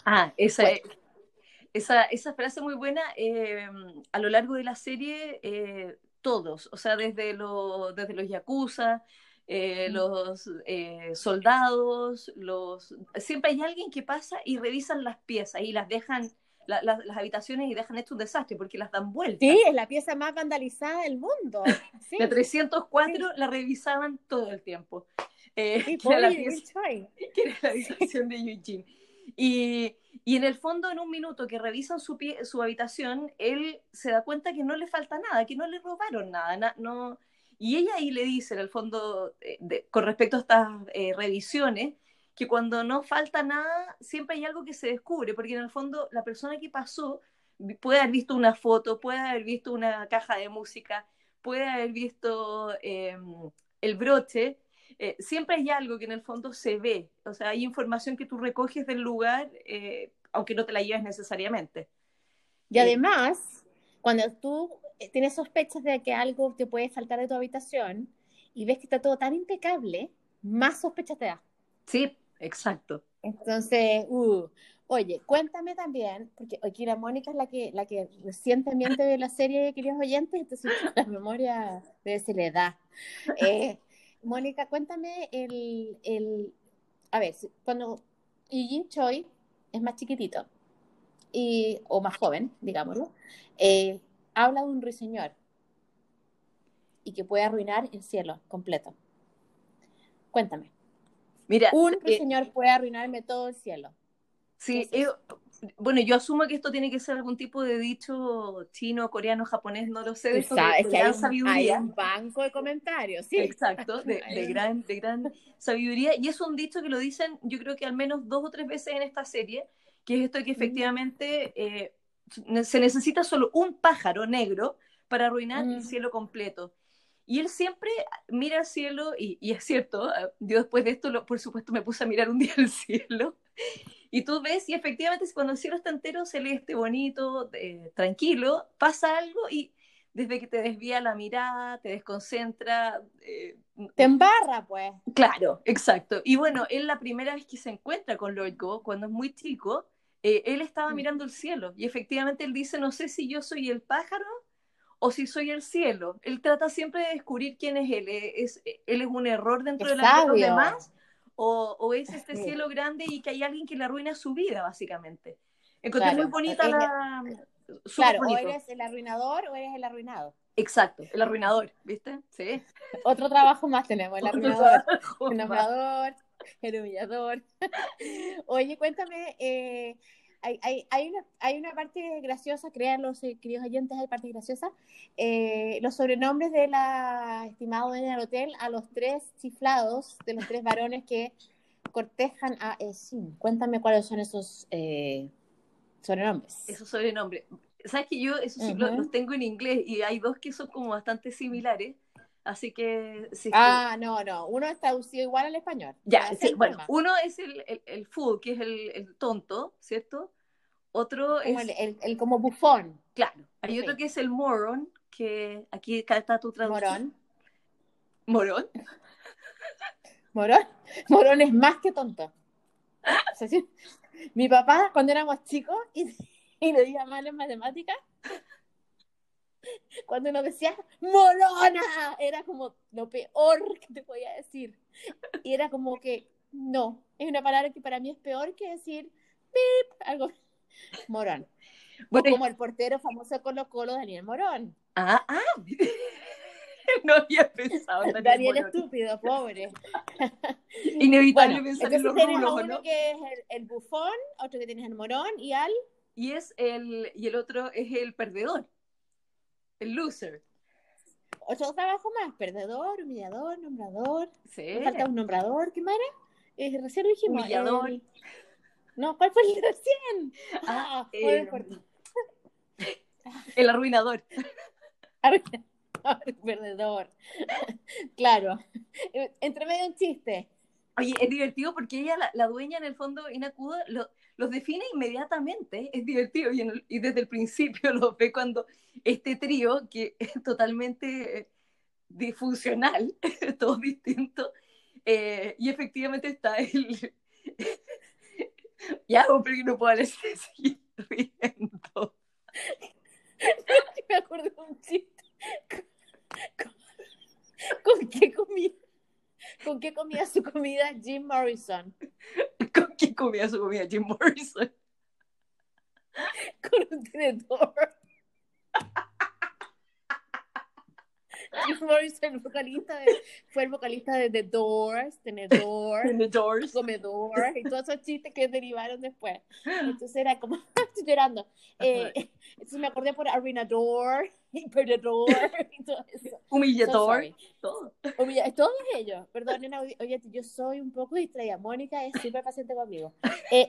Ah, esa, Bueno. esa, esa frase muy buena. eh, a lo largo de la serie, eh, todos, o sea, desde, lo, desde los yakuza, eh, los eh, soldados, los siempre hay alguien que pasa y revisan las piezas y las dejan, la- la- las habitaciones y dejan hecho un desastre porque las dan vueltas. Sí, es la pieza más vandalizada del mundo. Sí, La 304 la revisaban todo el tiempo. Eh, sí, que era la pieza- Yui Choi. que era la habitación de Eugene. Y, y en el fondo, en un minuto que revisan su, pie- su habitación, él se da cuenta que no le falta nada, que no le robaron nada. na- no, y ella ahí le dice, en el fondo, eh, de- con respecto a estas eh, revisiones, que cuando no falta nada, siempre hay algo que se descubre, porque en el fondo la persona que pasó puede haber visto una foto, puede haber visto una caja de música, puede haber visto eh, el broche, eh, siempre hay algo que en el fondo se ve, o sea, hay información que tú recoges del lugar, eh, aunque no te la lleves necesariamente. Y además, cuando tú eh, tienes sospechas de que algo te puede faltar de tu habitación y ves que está todo tan impecable, más sospechas te da. Sí, exacto. Entonces, uh, oye, cuéntame también, porque aquí la Mónica es la que, la que recientemente ve la serie, queridos oyentes, entonces la memoria se le da. Eh, Mónica, cuéntame el, el, a ver, cuando Eugene Choi es más chiquitito, y, o más joven, digámoslo, eh, habla de un ruiseñor y que puede arruinar el cielo completo. Cuéntame. Mira, Un eh, ruiseñor puede arruinarme todo el cielo. sí, ¿qué es eh, bueno, yo asumo que esto tiene que ser algún tipo de dicho chino, coreano, japonés, no lo sé, de, esto de- de que hay gran un, hay sabiduría. un banco de comentarios, sí. Exacto, de, Hay de un- gran, de gran sabiduría. Y es un dicho que lo dicen, yo creo que al menos dos o tres veces en esta serie, que es esto de que efectivamente eh, se necesita solo un pájaro negro para arruinar Mm. el cielo completo. Y él siempre mira al cielo, y, y es cierto, eh, yo después de esto, lo- por supuesto, me puse a mirar un día el cielo, y tú ves, y efectivamente cuando el cielo está entero, celeste, bonito, eh, tranquilo, pasa algo y desde que te desvía la mirada, te desconcentra. eh, Te embarra, pues. Claro, exacto. Y bueno, él la primera vez que se encuentra con Lord Go, cuando es muy chico, eh, él estaba Mm. mirando el cielo y efectivamente él dice, no sé si yo soy el pájaro o si soy el cielo. Él trata siempre de descubrir quién es él. Eh, ¿Es, él es un error dentro de, la, de los demás? O, o es este Sí. cielo grande y que hay alguien que le arruina su vida, básicamente? Encontré Claro. muy bonita la... Claro, o eres el arruinador o eres el arruinado. Exacto, el arruinador, ¿viste? Sí. Otro trabajo más tenemos, el arruinador, el embajador, el humillador. Oye, cuéntame, eh, hay, hay, hay, una, hay una parte graciosa, créanlo, sí, queridos oyentes, hay parte graciosa. Eh, los sobrenombres de la estimada dueña del hotel a los tres chiflados, de los tres varones que cortejan a Esin. Cuéntame cuáles son esos eh, sobrenombres. Esos sobrenombres. Sabes que yo esos sí los, Ujú. los tengo en inglés y hay dos que son como bastante similares. Así que sí. Ah, no, no, uno es traducido igual al español. ya, sí, bueno, uno es el, el, el fool, que es el, el tonto, ¿cierto? Otro como es, el, el- el como bufón, claro, hay Sí. otro que es el moron, que aquí está tu traducción. morón. Morón. Morón, morón es más que tonto. O sea, sí, mi papá, cuando éramos chicos y, y le diga mal en matemáticas, cuando uno decía morona, era como lo peor que te podía decir. Y era como que, no, es una palabra que para mí es peor que decir pip, algo morón. Bueno, como el portero famoso con los colos, Daniel Morón. Ah, ah. no había pensado en Daniel, Daniel estúpido, pobre. Inevitable pensar en los rulos, uno ¿no? que es el, el, bufón, otro que tienes el morón y al... Y, es el, y el otro es el perdedor, el loser. Ocho trabajos más, perdedor, humillador, nombrador. Sí. falta un nombrador, ¿qué más era? Eh, recién lo dijimos. Humillador. No, ¿cuál fue el recién? Ah, ah eh, el arruinador. Arruinador. perdedor. claro. Entre medio un chiste. Oye, es divertido porque ella, la, dueña en el fondo, Inacuda, lo, los define inmediatamente. Es divertido y, y, desde el principio lo ve cuando este trío, que es totalmente disfuncional, todo distinto, eh, y efectivamente está el. ya, hombre, no puedo seguir riendo. me acuerdo de un chiste ¿Con, qué comía? ¿Con qué comía su comida Jim Morrison? ¿Con qué comía su comida Jim Morrison? Con un tenedor. Jim Morrison, el vocalista de, fue el vocalista de The Doors, tenedor, The Doors. comedor, y todos esos chistes que derivaron después. Entonces era como, estoy llorando. Eh, entonces me acordé por Arruinador y Perdedor y todo eso. Humillador. todo. todos ellos. Perdonen, oye, yo soy un poco distraída. Mónica es súper paciente conmigo. Eh,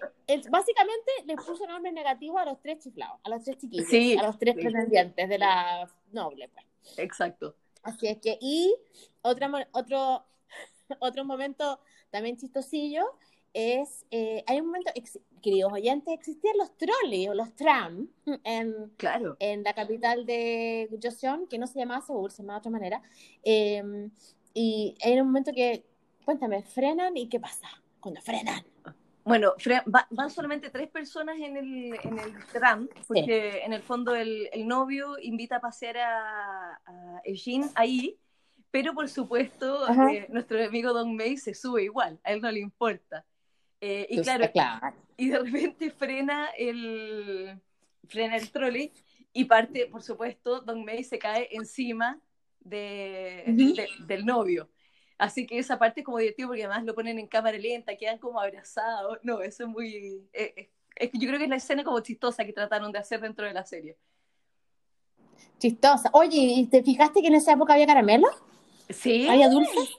básicamente le puso nombre negativo a los tres chiflados, a los tres chiquillos, a los tres pretendientes de la noble. Pues. Exacto. Así es que, y otro, otro, otro momento también chistosillo es, eh, hay un momento, queridos oyentes, existían los trolleys o los tram en, claro. en la capital de Joseon, que no se llamaba Seúl, se llamaba de otra manera. Em, y hay un momento que, cuéntame, frenan y qué pasa cuando frenan. Bueno, van solamente tres personas en el, en el tram, porque en el fondo el, el, novio invita a pasear a, a Eugene ahí, pero por supuesto eh, nuestro amigo Don May se sube igual, a él no le importa. Eh, y claro, y de repente frena el, frena el trolley y parte, por supuesto, Don May se cae encima de, del novio. Así que esa parte es como divertido porque además lo ponen en cámara lenta, quedan como abrazados. No, eso es muy... Eh, eh, yo creo que es la escena como chistosa que trataron de hacer dentro de la serie. Chistosa. Oye, ¿y te fijaste que en esa época había caramelo? Sí. ¿Había dulces?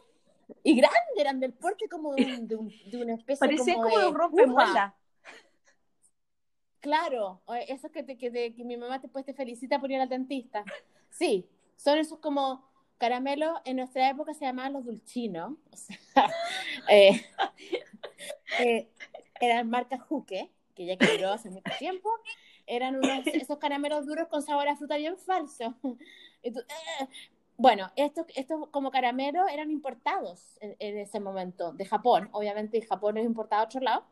Y grandes, eran del porte como de, de, una especie Parecía como, como de un rompemuela. Claro, eso que, te, que, que, mi mamá después te felicita por ir al dentista. Sí, son esos como caramelos, en nuestra época se llamaban los dulcinos. O sea, eh, eh, eran marca Juque, que ya quebró hace mucho tiempo. Eran unos, esos caramelos duros con sabor a fruta bien falso. Entonces, eh, bueno, estos, estos como caramelos eran importados en, ese momento de Japón. Obviamente Japón es importado a otro lado,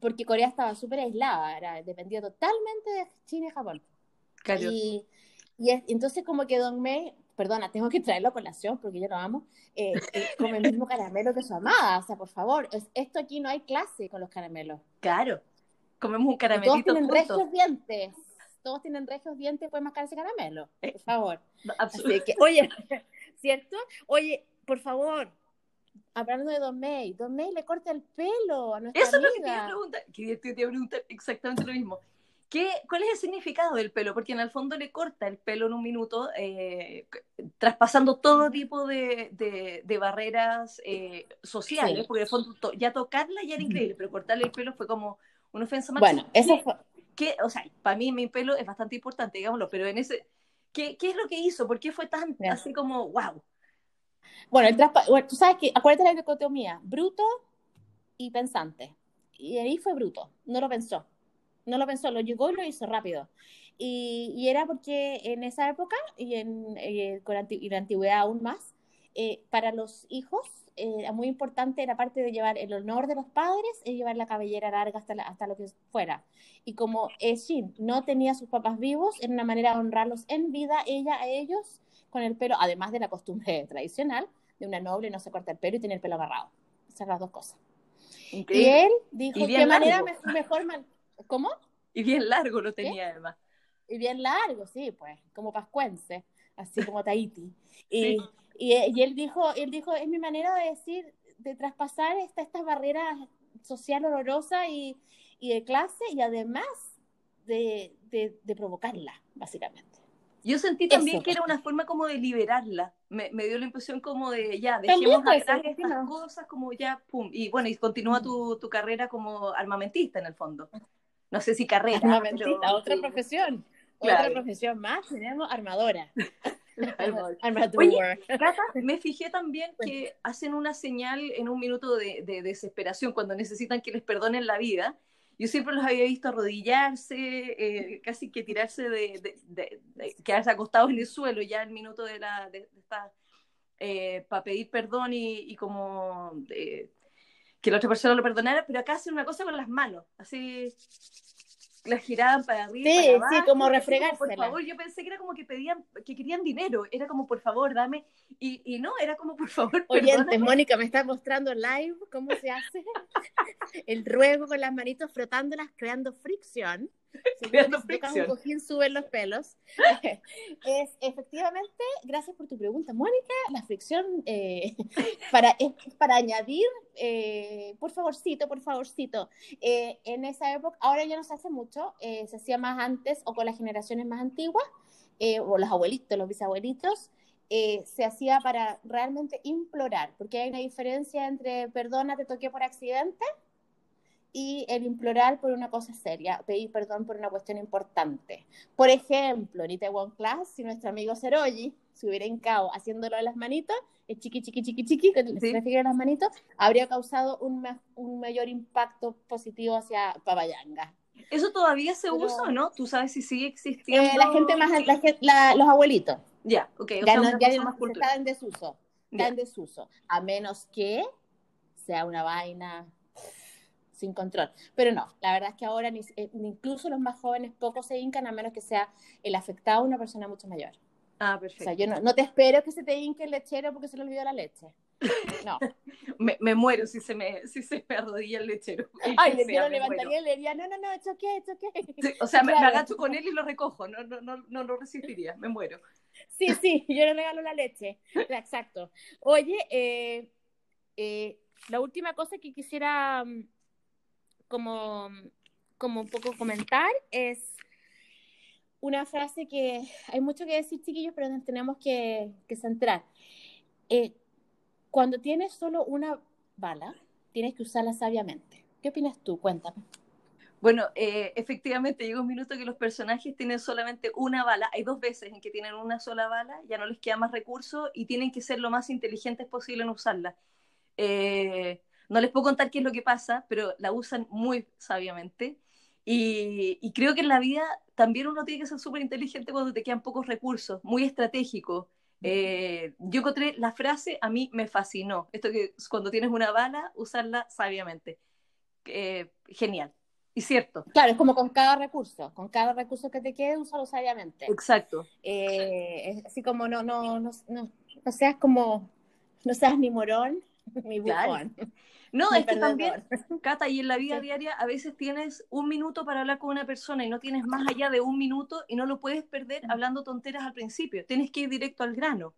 porque Corea estaba súper aislada, era, dependía totalmente de China y Japón. Y, y entonces como que Don May, perdona, tengo que traerlo a colación porque yo lo amo, eh, eh come el mismo caramelo que su amada. O sea, por favor, esto aquí no hay clase con los caramelos. Claro, comemos un caramelito Todos tienen recios dientes todos tienen regios dientes, pueden mascar ese caramelo, eh, por favor. Absolutamente. oye, ¿cierto? Oye, por favor, hablando de Don May, Don May le corta el pelo a nuestra Eso amiga. es lo que te iba a preguntar, que te iba a preguntar exactamente lo mismo. ¿Qué, ¿Cuál es el significado del pelo? Porque en el fondo le corta el pelo en un minuto, eh, traspasando todo tipo de, de, barreras eh, sociales, porque en el fondo ya tocarla ya era increíble, pero cortarle el pelo fue como una ofensa más. Bueno, eso fue, o sea, para mí mi pelo es bastante importante, digámoslo, pero en ese, ¿qué, qué es lo que hizo? ¿Por qué fue tan así como, wow? Bueno, el bueno, tú sabes que, acuérdate de la dicotomía, bruto y pensante. Y ahí fue bruto, no lo pensó. No lo pensó, lo llegó y lo hizo rápido. Y, y era porque en esa época, y en, eh, con la antigüedad aún más, eh, para los hijos eh, era muy importante, era parte de llevar el honor de los padres, y llevar la cabellera larga hasta, hasta lo que fuera. Y como Shin no tenía a sus papás vivos, era una manera de honrarlos en vida, ella a ellos, con el pelo, además de la costumbre tradicional de una noble no se corta el pelo y tiene el pelo agarrado. Esas son las dos cosas. Y él dijo, ¿qué manera mejor, ¿Cómo? Y bien largo lo tenía además. Y bien largo, sí, pues, como pascuense, así como Tahiti. Y, y, él dijo, él dijo, es mi manera de decir, de traspasar esta, estas barreras social horrorosa y, y, de clase y además de, de, provocarla, básicamente. Yo sentí también que era una forma como de liberarla. Me, me, dio la impresión como de ya, dejemos atrás estas cosas, como ya, pum. Y bueno, y continúa tu, tu, carrera como armamentista en el fondo. No sé si carrera. Armamentista, otra profesión. Otra profesión más, tenemos armadora. Oye, me fijé también que hacen una señal en un minuto de, desesperación cuando necesitan que les perdonen la vida. Yo siempre los había visto arrodillarse, eh, casi que tirarse de, quedarse acostados en el suelo ya el minuto de la de, eh, para pedir perdón y, como eh, que la otra persona lo perdonara, pero acá hacen una cosa con las manos, así la giraban para arriba. Sí, para sí, como refregársela. Por favor, yo pensé que era como que pedían, que querían dinero, era como por favor, dame, y, y no, era como por favor. Oyente, Mónica me está mostrando live cómo se hace el ruego con las manitos frotándolas, creando fricción. Un cojín suben los pelos. es efectivamente, gracias por tu pregunta, Mónica, la fricción eh, para, es para añadir, eh, por favorcito, por favorcito, eh, en esa época, ahora ya no se hace mucho, eh, se hacía más antes o con las generaciones más antiguas, o los abuelitos, los bisabuelitos, eh, se hacía para realmente implorar, porque hay una diferencia entre perdona, te toqué por accidente y el implorar por una cosa seria, pedir perdón por una cuestión importante. Por ejemplo, en Itaewon Class, si nuestro amigo Seroji se hubiera hincado haciéndolo de las manitos, el chiqui, chiqui, chiqui, chiqui, que ¿Sí? se las manitos, habría causado un, un mayor impacto positivo hacia Pabayanga. ¿Eso todavía se usa o no? ¿Tú sabes si sigue existiendo? Eh, la gente más, la, los abuelitos. Ya, ok. ya, no, ya más está en desuso. Está en desuso. A menos que sea una vaina sin control. Pero no, la verdad es que ahora ni, eh, incluso los más jóvenes pocos se hincan a menos que sea el afectado una persona mucho mayor. Ah, perfecto. O sea, yo no, no te espero que se te hinque el lechero porque se le olvidó la leche. No. me, me, muero si se me, si se me arrodilla el lechero. Ay, le lo levantaría y le diría, no, no, no, choqué, choqué. Sí, o sea, claro. me, agacho con él y lo recojo, no, no, no, no lo resistiría, me muero. Sí, sí, yo le regalo la leche. Exacto. Oye, eh, eh, la última cosa que quisiera mm, como, como un poco comentar es una frase que hay mucho que decir, chiquillos, pero nos tenemos que, que centrar. Eh, cuando tienes solo una bala, tienes que usarla sabiamente. ¿Qué opinas tú? Cuéntame. Bueno, eh, efectivamente llega un minuto que los personajes tienen solamente una bala. Hay dos veces en que tienen una sola bala, ya no les queda más recursos y tienen que ser lo más inteligentes posible en usarla. Eh, no les puedo contar qué es lo que pasa, pero la usan muy sabiamente. Y, y creo que en la vida también uno tiene que ser súper inteligente cuando te quedan pocos recursos, muy estratégico. Eh, yo encontré la frase, a mí me fascinó. Esto que cuando tienes una bala, usarla sabiamente. Eh, genial. Y cierto. Claro, es como con cada recurso. Con cada recurso que te quede, úsalo sabiamente. Exacto. Eh, así como no, no, no, no, no seas como, no seas ni morón ni bufón. Claro. No, es que también, Cata, y en la vida sí. diaria a veces tienes un minuto para hablar con una persona y no tienes más allá de un minuto y no lo puedes perder mm. hablando tonteras al principio. Tienes que ir directo al grano.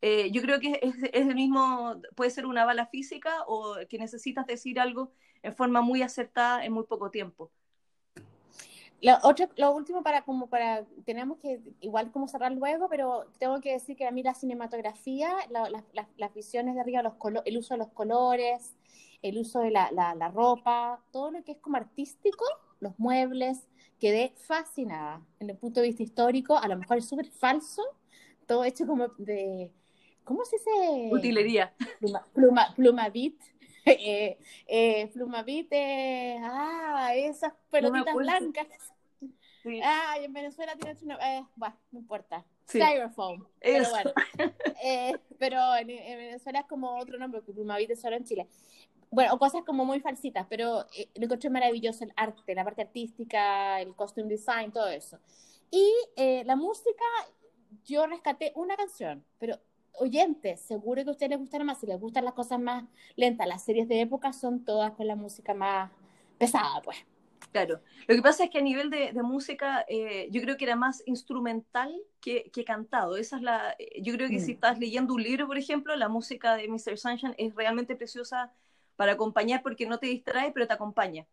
Eh, yo creo que es, es, el mismo, puede ser una bala física o que necesitas decir algo en forma muy acertada en muy poco tiempo. Lo, otro, lo último para como para tenemos que igual como cerrar luego pero tengo que decir que a mí la cinematografía la, la, la, las visiones de arriba los el uso de los colores el uso de la, la, la, ropa, todo lo que es como artístico, los muebles, quedé fascinada en el punto de vista histórico, a lo mejor es súper falso, todo hecho como de, ¿cómo se dice? Utilería. Pluma, pluma, plumavit. Eh, eh, plumavit, eh, ah, esas pelotitas blancas. Sí. Ah, y en Venezuela tiene una, eh, bueno, no importa. Styrofoam. Pero bueno. Eh, pero en, Venezuela es como otro nombre, que Plumavit es solo en Chile. Bueno, o cosas como muy falsitas, pero eh, lo encontré maravilloso el arte, la parte artística, el costume design, todo eso. Y eh, la música, yo rescaté una canción, pero oyentes, seguro que a ustedes les gustará más, si les gustan las cosas más lentas, las series de época son todas con la música más pesada, pues. Claro, lo que pasa es que a nivel de, música eh, yo creo que era más instrumental que, cantado. Esa es la, eh, yo creo que si mm. estás leyendo un libro, por ejemplo, la música de Mr. Sunshine es realmente preciosa para acompañar porque no te distrae, pero te acompaña.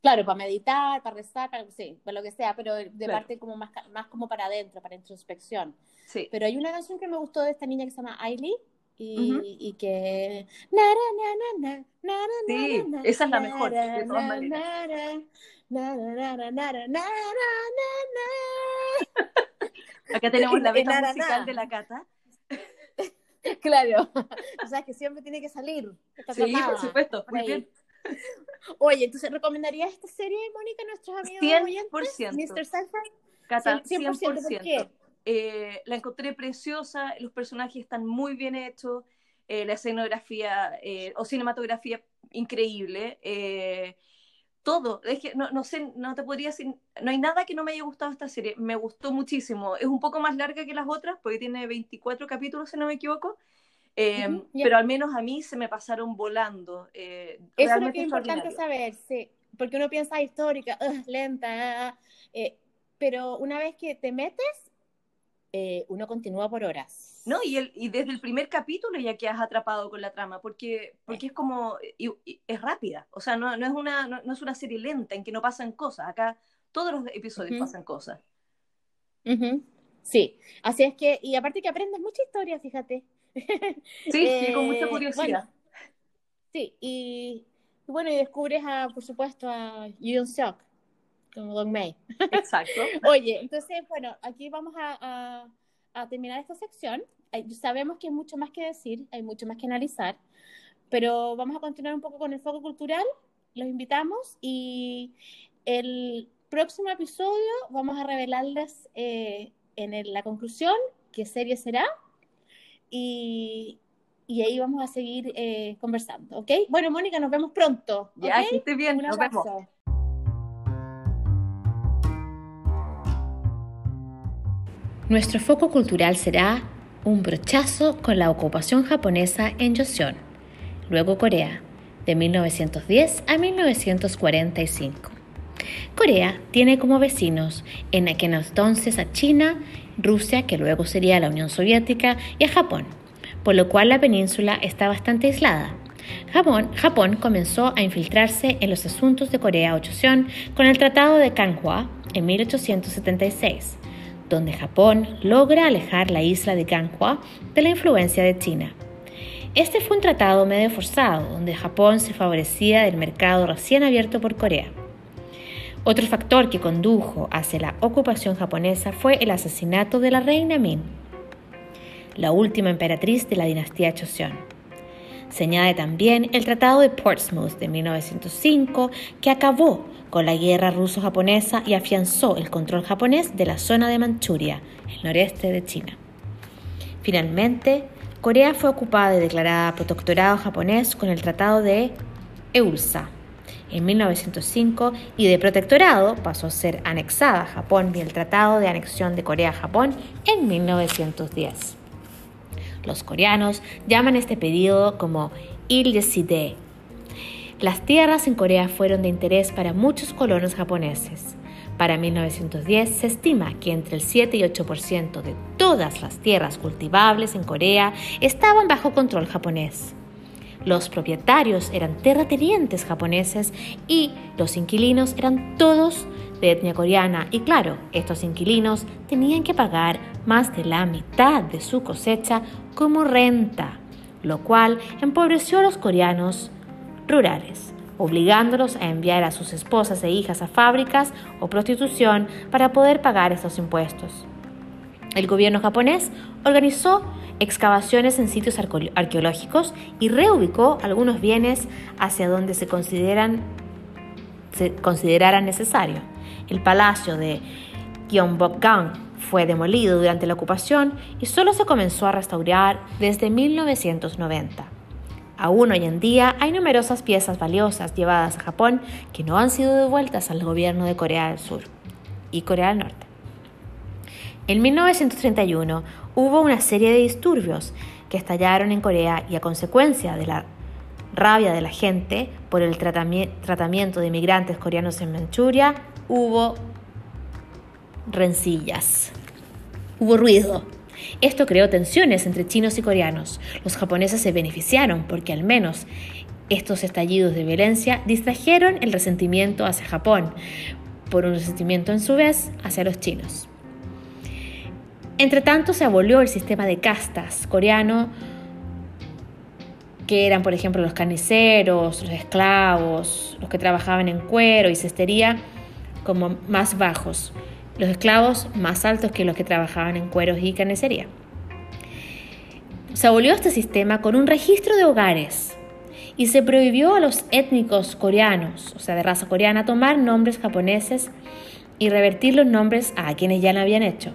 Claro, para meditar, para rezar, para, sí, para lo que sea, pero de parte como más, más como para adentro, para introspección. Sí. Pero hay una canción que me gustó de esta niña que se llama Ailey y, y que... Sí, esa es la mejor, de todas Acá tenemos la beta musical de la Cata. Claro, o sea que siempre tiene que salir. Sí, por supuesto, muy bien. Oye, entonces, ¿recomendarías esta serie, Mónica, a nuestros amigos 100%. Mr. Sunshine? Cata, 100%. 100%. ¿Por qué? Eh, la encontré preciosa, los personajes están muy bien hechos, eh, la escenografía eh, o cinematografía increíble. Todo, es que no, no, sé, no te podría decir, no hay nada que no me haya gustado esta serie, me gustó muchísimo. Es un poco más larga que las otras, porque tiene 24 capítulos, si no me equivoco, pero al menos a mí se me pasaron volando. Eso es lo que es importante saber, sí, porque uno piensa histórica, lenta, pero una vez que te metes, eh, uno continúa por horas. No, y, el, y desde el primer capítulo ya que has atrapado con la trama, porque, porque es como, es rápida, o sea, no, no es una, no, es una serie lenta en que no pasan cosas, acá todos los episodios pasan cosas. Sí, así es que, y aparte que aprendes mucha historia, fíjate. Sí, sí, con mucha eh, curiosidad. sí, y, bueno, y descubres a, por supuesto, a Yoon Seok, como Don May. Exacto. Oye, entonces, bueno, aquí vamos a, a, terminar esta sección. Sabemos que hay mucho más que decir, hay mucho más que analizar, pero vamos a continuar un poco con el foco cultural. Los invitamos y el próximo episodio vamos a revelarles eh, en la conclusión qué serie será y, y ahí vamos a seguir eh, conversando, ¿ok? Bueno, Mónica, nos vemos pronto. Ya, que esté bien, nos vemos. Nuestro foco cultural será un brochazo con la ocupación japonesa en Joseon, luego Corea, de 1910 a 1945. Corea tiene como vecinos en aquel entonces a China, Rusia, que luego sería la Unión Soviética, y a Japón, por lo cual la península está bastante aislada. Japón, Japón comenzó a infiltrarse en los asuntos de Corea o Joseon con el Tratado de Kanhua en 1876 donde Japón logra alejar la isla de Ganghwa de la influencia de China. Este fue un tratado medio forzado, donde Japón se favorecía del mercado recién abierto por Corea. Otro factor que condujo hacia la ocupación japonesa fue el asesinato de la reina Min, la última emperatriz de la dinastía Joseon. Se añade también el Tratado de Portsmouth de 1905, que acabó con la guerra ruso-japonesa y afianzó el control japonés de la zona de Manchuria, el noreste de China. Finalmente, Corea fue ocupada y declarada protectorado japonés con el Tratado de Eulsa en 1905 y de protectorado pasó a ser anexada a Japón y el Tratado de Anexión de Corea a Japón en 1910. Los coreanos llaman este periodo como Il Décide, las tierras en Corea fueron de interés para muchos colonos japoneses. Para 1910 se estima que entre el 7 y 8% de todas las tierras cultivables en Corea estaban bajo control japonés. Los propietarios eran terratenientes japoneses y los inquilinos eran todos de etnia coreana y claro, estos inquilinos tenían que pagar más de la mitad de su cosecha como renta, lo cual empobreció a los coreanos rurales, obligándolos a enviar a sus esposas e hijas a fábricas o prostitución para poder pagar estos impuestos. El gobierno japonés organizó excavaciones en sitios arqueológicos y reubicó algunos bienes hacia donde se, consideran, se considerara necesario. El palacio de Gyeongbokgung fue demolido durante la ocupación y solo se comenzó a restaurar desde 1990. Aún hoy en día hay numerosas piezas valiosas llevadas a Japón que no han sido devueltas al gobierno de Corea del Sur y Corea del Norte. En 1931 hubo una serie de disturbios que estallaron en Corea y a consecuencia de la rabia de la gente por el tratamiento de inmigrantes coreanos en Manchuria, hubo rencillas, hubo ruido. Esto creó tensiones entre chinos y coreanos. Los japoneses se beneficiaron porque al menos estos estallidos de violencia distrajeron el resentimiento hacia Japón, por un resentimiento en su vez hacia los chinos. Entre tanto, se abolió el sistema de castas coreano, que eran, por ejemplo, los carniceros, los esclavos, los que trabajaban en cuero y cestería, como más bajos, los esclavos más altos que los que trabajaban en cueros y carnicería. Se abolió este sistema con un registro de hogares y se prohibió a los étnicos coreanos, o sea, de raza coreana, tomar nombres japoneses y revertir los nombres a quienes ya lo habían hecho.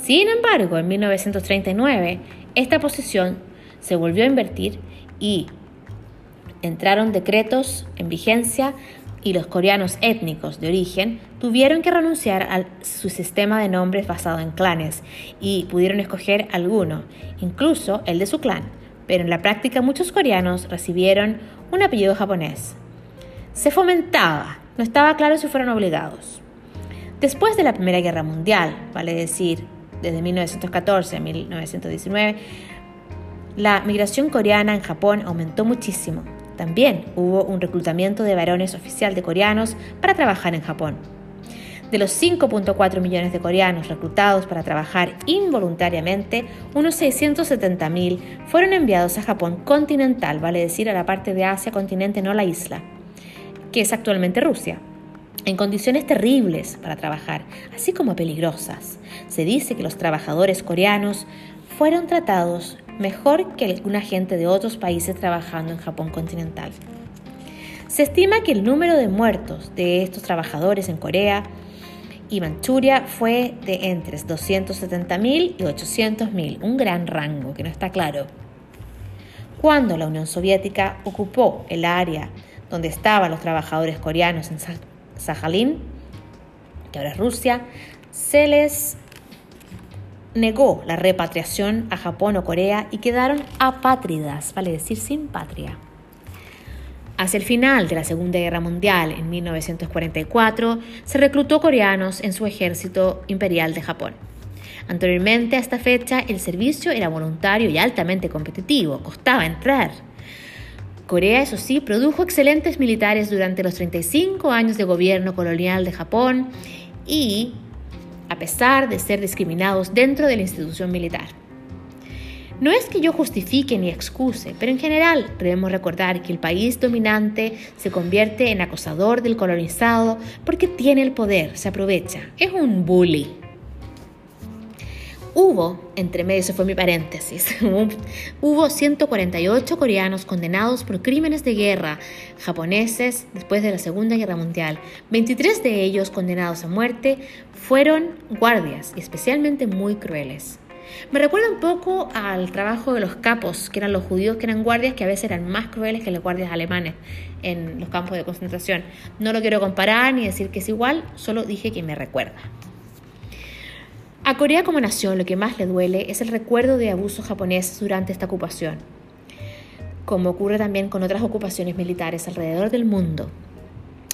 Sin embargo, en 1939, esta posición se volvió a invertir y entraron decretos en vigencia y los coreanos étnicos de origen tuvieron que renunciar a su sistema de nombres basado en clanes y pudieron escoger alguno, incluso el de su clan, pero en la práctica muchos coreanos recibieron un apellido japonés. Se fomentaba, no estaba claro si fueron obligados. Después de la Primera Guerra Mundial, vale decir, desde 1914 a 1919, la migración coreana en Japón aumentó muchísimo. También hubo un reclutamiento de varones oficial de coreanos para trabajar en Japón. De los 5.4 millones de coreanos reclutados para trabajar involuntariamente, unos 670.000 fueron enviados a Japón continental, vale decir a la parte de Asia continente, no la isla, que es actualmente Rusia en condiciones terribles para trabajar, así como peligrosas. Se dice que los trabajadores coreanos fueron tratados mejor que alguna gente de otros países trabajando en Japón continental. Se estima que el número de muertos de estos trabajadores en Corea y Manchuria fue de entre 270.000 y 800.000, un gran rango que no está claro. Cuando la Unión Soviética ocupó el área donde estaban los trabajadores coreanos en Sajalín, que ahora es Rusia, se les negó la repatriación a Japón o Corea y quedaron apátridas, vale decir sin patria. Hacia el final de la Segunda Guerra Mundial, en 1944, se reclutó coreanos en su ejército imperial de Japón. Anteriormente a esta fecha, el servicio era voluntario y altamente competitivo, costaba entrar. Corea, eso sí, produjo excelentes militares durante los 35 años de gobierno colonial de Japón y a pesar de ser discriminados dentro de la institución militar. No es que yo justifique ni excuse, pero en general debemos recordar que el país dominante se convierte en acosador del colonizado porque tiene el poder, se aprovecha, es un bully. Hubo, entre medio, eso fue mi paréntesis, hubo 148 coreanos condenados por crímenes de guerra japoneses después de la Segunda Guerra Mundial. 23 de ellos condenados a muerte fueron guardias especialmente muy crueles. Me recuerda un poco al trabajo de los capos, que eran los judíos que eran guardias, que a veces eran más crueles que los guardias alemanes en los campos de concentración. No lo quiero comparar ni decir que es igual, solo dije que me recuerda. A Corea como nación lo que más le duele es el recuerdo de abusos japoneses durante esta ocupación, como ocurre también con otras ocupaciones militares alrededor del mundo.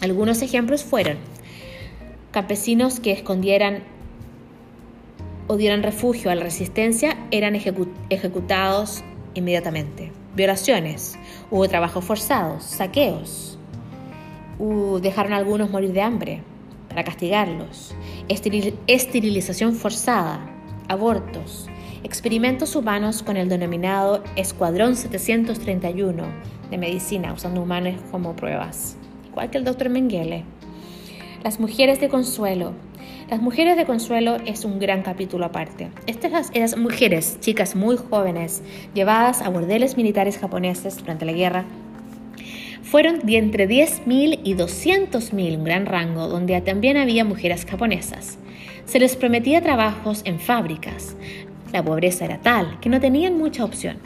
Algunos ejemplos fueron campesinos que escondieran o dieran refugio a la resistencia eran ejecutados inmediatamente. Violaciones, hubo trabajos forzados, saqueos, dejaron algunos morir de hambre para castigarlos, esterilización forzada, abortos, experimentos humanos con el denominado Escuadrón 731 de medicina, usando humanos como pruebas, igual que el doctor Mengele. Las mujeres de consuelo. Las mujeres de consuelo es un gran capítulo aparte. Estas eran mujeres, chicas muy jóvenes, llevadas a bordeles militares japoneses durante la guerra fueron de entre 10.000 y 200.000, un gran rango, donde también había mujeres japonesas. Se les prometía trabajos en fábricas. La pobreza era tal que no tenían mucha opción,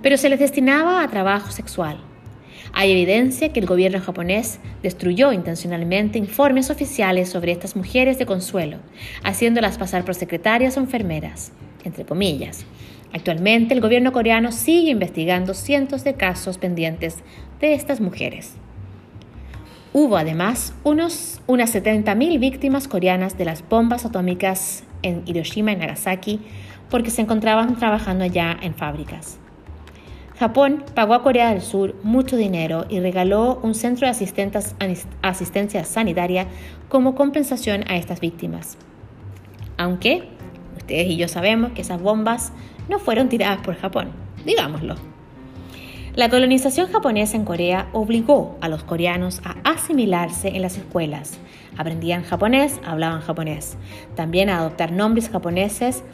pero se les destinaba a trabajo sexual. Hay evidencia que el gobierno japonés destruyó intencionalmente informes oficiales sobre estas mujeres de consuelo, haciéndolas pasar por secretarias o enfermeras, entre comillas. Actualmente el gobierno coreano sigue investigando cientos de casos pendientes de estas mujeres. Hubo además unos, unas 70.000 víctimas coreanas de las bombas atómicas en Hiroshima y Nagasaki porque se encontraban trabajando allá en fábricas. Japón pagó a Corea del Sur mucho dinero y regaló un centro de asistencia sanitaria como compensación a estas víctimas. Aunque ustedes y yo sabemos que esas bombas no fueron tiradas por Japón, digámoslo. La colonización japonesa en Corea obligó a los coreanos a asimilarse en las escuelas. Aprendían japonés, hablaban japonés. También a adoptar nombres japoneses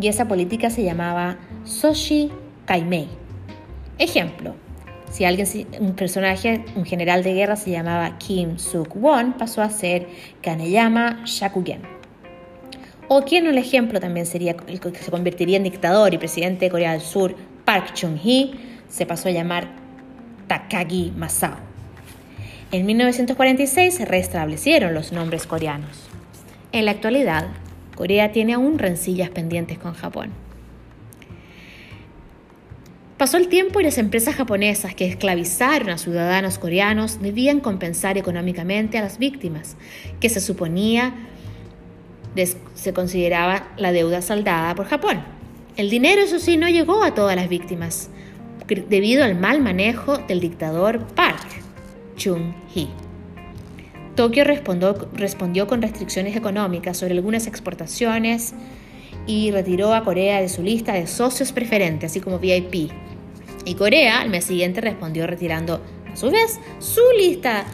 y esa política se llamaba Soshi Kaimei Ejemplo, si alguien, un personaje, un general de guerra se llamaba Kim Suk-won, pasó a ser Kaneyama Shakugen. O quien el ejemplo también sería el que se convertiría en dictador y presidente de Corea del Sur, Park Chung-hee, se pasó a llamar Takagi Masao. En 1946 se restablecieron los nombres coreanos. En la actualidad, Corea tiene aún rencillas pendientes con Japón. Pasó el tiempo y las empresas japonesas que esclavizaron a ciudadanos coreanos debían compensar económicamente a las víctimas, que se suponía se consideraba la deuda saldada por Japón. El dinero, eso sí, no llegó a todas las víctimas, debido al mal manejo del dictador Park Chung-hee. Tokio respondió, respondió con restricciones económicas sobre algunas exportaciones y retiró a Corea de su lista de socios preferentes, así como VIP, y Corea al mes siguiente respondió retirando a su vez su lista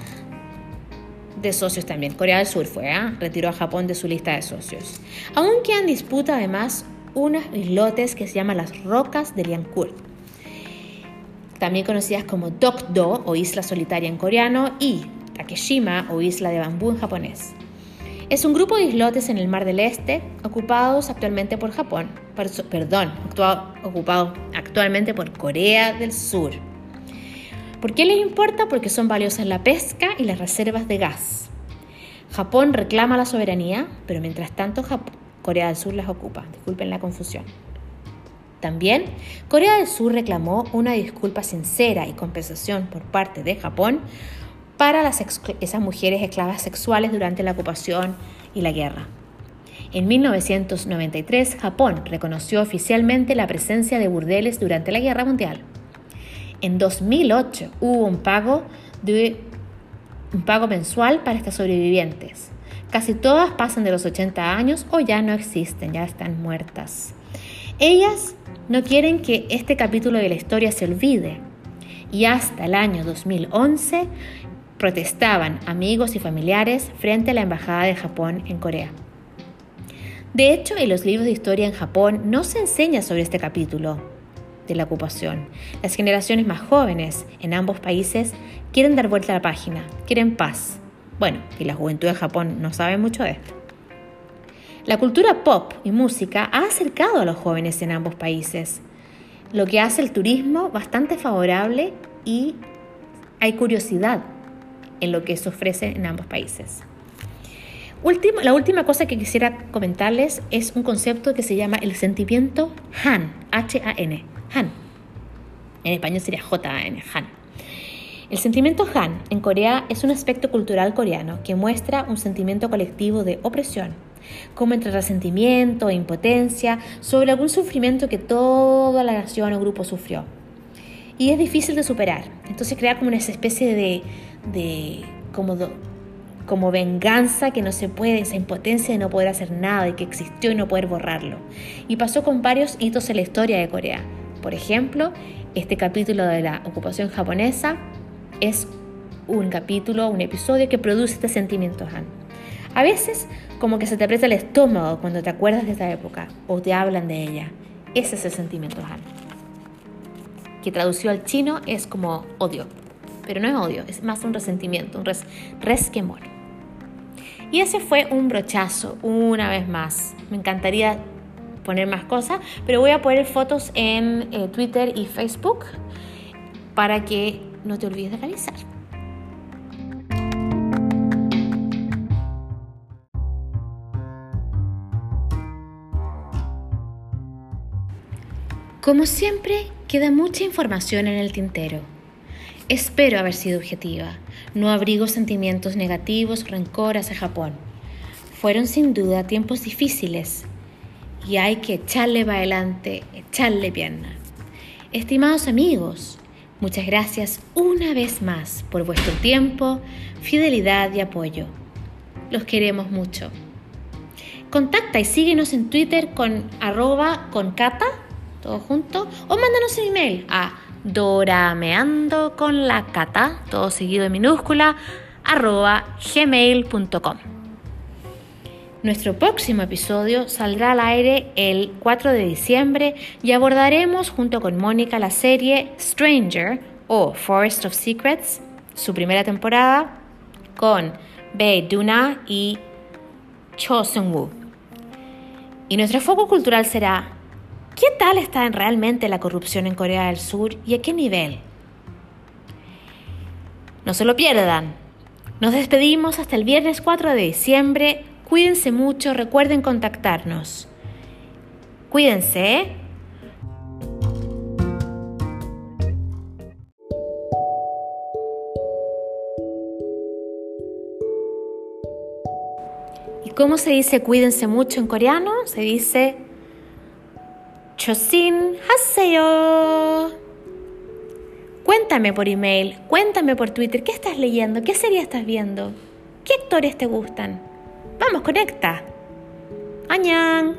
de socios también. Corea del Sur fue, ¿eh? retiró a Japón de su lista de socios. Aún quedan disputa además unas islotes que se llaman las Rocas de Liancourt, también conocidas como Dokdo o Isla Solitaria en coreano y Takeshima o Isla de Bambú en japonés. Es un grupo de islotes en el Mar del Este ocupados actualmente por Japón, perdón, ocupado actualmente por Corea del Sur. ¿Por qué les importa? Porque son valiosas la pesca y las reservas de gas. Japón reclama la soberanía, pero mientras tanto Corea del Sur las ocupa. Disculpen la confusión. También, Corea del Sur reclamó una disculpa sincera y compensación por parte de Japón para las esas mujeres esclavas sexuales durante la ocupación y la guerra. En 1993, Japón reconoció oficialmente la presencia de burdeles durante la Guerra Mundial. En 2008 hubo un pago, de, un pago mensual para estas sobrevivientes. Casi todas pasan de los 80 años o ya no existen, ya están muertas. Ellas no quieren que este capítulo de la historia se olvide y hasta el año 2011 protestaban amigos y familiares frente a la Embajada de Japón en Corea. De hecho, en los libros de historia en Japón no se enseña sobre este capítulo de la ocupación. Las generaciones más jóvenes en ambos países quieren dar vuelta a la página, quieren paz. Bueno, y la juventud de Japón no sabe mucho de esto. La cultura pop y música ha acercado a los jóvenes en ambos países, lo que hace el turismo bastante favorable y hay curiosidad en lo que se ofrece en ambos países. la última cosa que quisiera comentarles es un concepto que se llama el sentimiento Han, H-A-N, Han. En español sería J-A-N, Han. El sentimiento Han en Corea es un aspecto cultural coreano que muestra un sentimiento colectivo de opresión, como entre resentimiento e impotencia sobre algún sufrimiento que toda la nación o grupo sufrió. Y es difícil de superar. Entonces crea como una especie de, de como, como venganza que no se puede, esa impotencia de no poder hacer nada, y que existió y no poder borrarlo. Y pasó con varios hitos en la historia de Corea. Por ejemplo, este capítulo de la ocupación japonesa es un capítulo, un episodio que produce este sentimiento Han. A veces como que se te aprieta el estómago cuando te acuerdas de esta época o te hablan de ella. Ese es el sentimiento Han. Que traducido al chino es como odio pero no es odio, es más un resentimiento, un res, resquemor. Y ese fue un brochazo, una vez más. Me encantaría poner más cosas, pero voy a poner fotos en eh, Twitter y Facebook para que no te olvides de revisar. Como siempre, queda mucha información en el tintero. Espero haber sido objetiva. No abrigo sentimientos negativos rencor hacia Japón. Fueron sin duda tiempos difíciles y hay que echarle para adelante, echarle pierna. Estimados amigos, muchas gracias una vez más por vuestro tiempo, fidelidad y apoyo. Los queremos mucho. Contacta y síguenos en Twitter con arroba con cata todo junto, o mándanos un email a dorameando con la cata, todo seguido en minúscula, arroba gmail.com. Nuestro próximo episodio saldrá al aire el 4 de diciembre y abordaremos junto con Mónica la serie Stranger o Forest of Secrets, su primera temporada, con Bae Duna y Cho Seung-woo. Y nuestro foco cultural será ¿Qué tal está realmente la corrupción en Corea del Sur y a qué nivel? No se lo pierdan. Nos despedimos hasta el viernes 4 de diciembre. Cuídense mucho, recuerden contactarnos. Cuídense. ¿Y cómo se dice cuídense mucho en coreano? Se dice Chosin Haseo. Cuéntame por email, cuéntame por Twitter, ¿qué estás leyendo? ¿Qué serie estás viendo? ¿Qué actores te gustan? Vamos, conecta. Añan.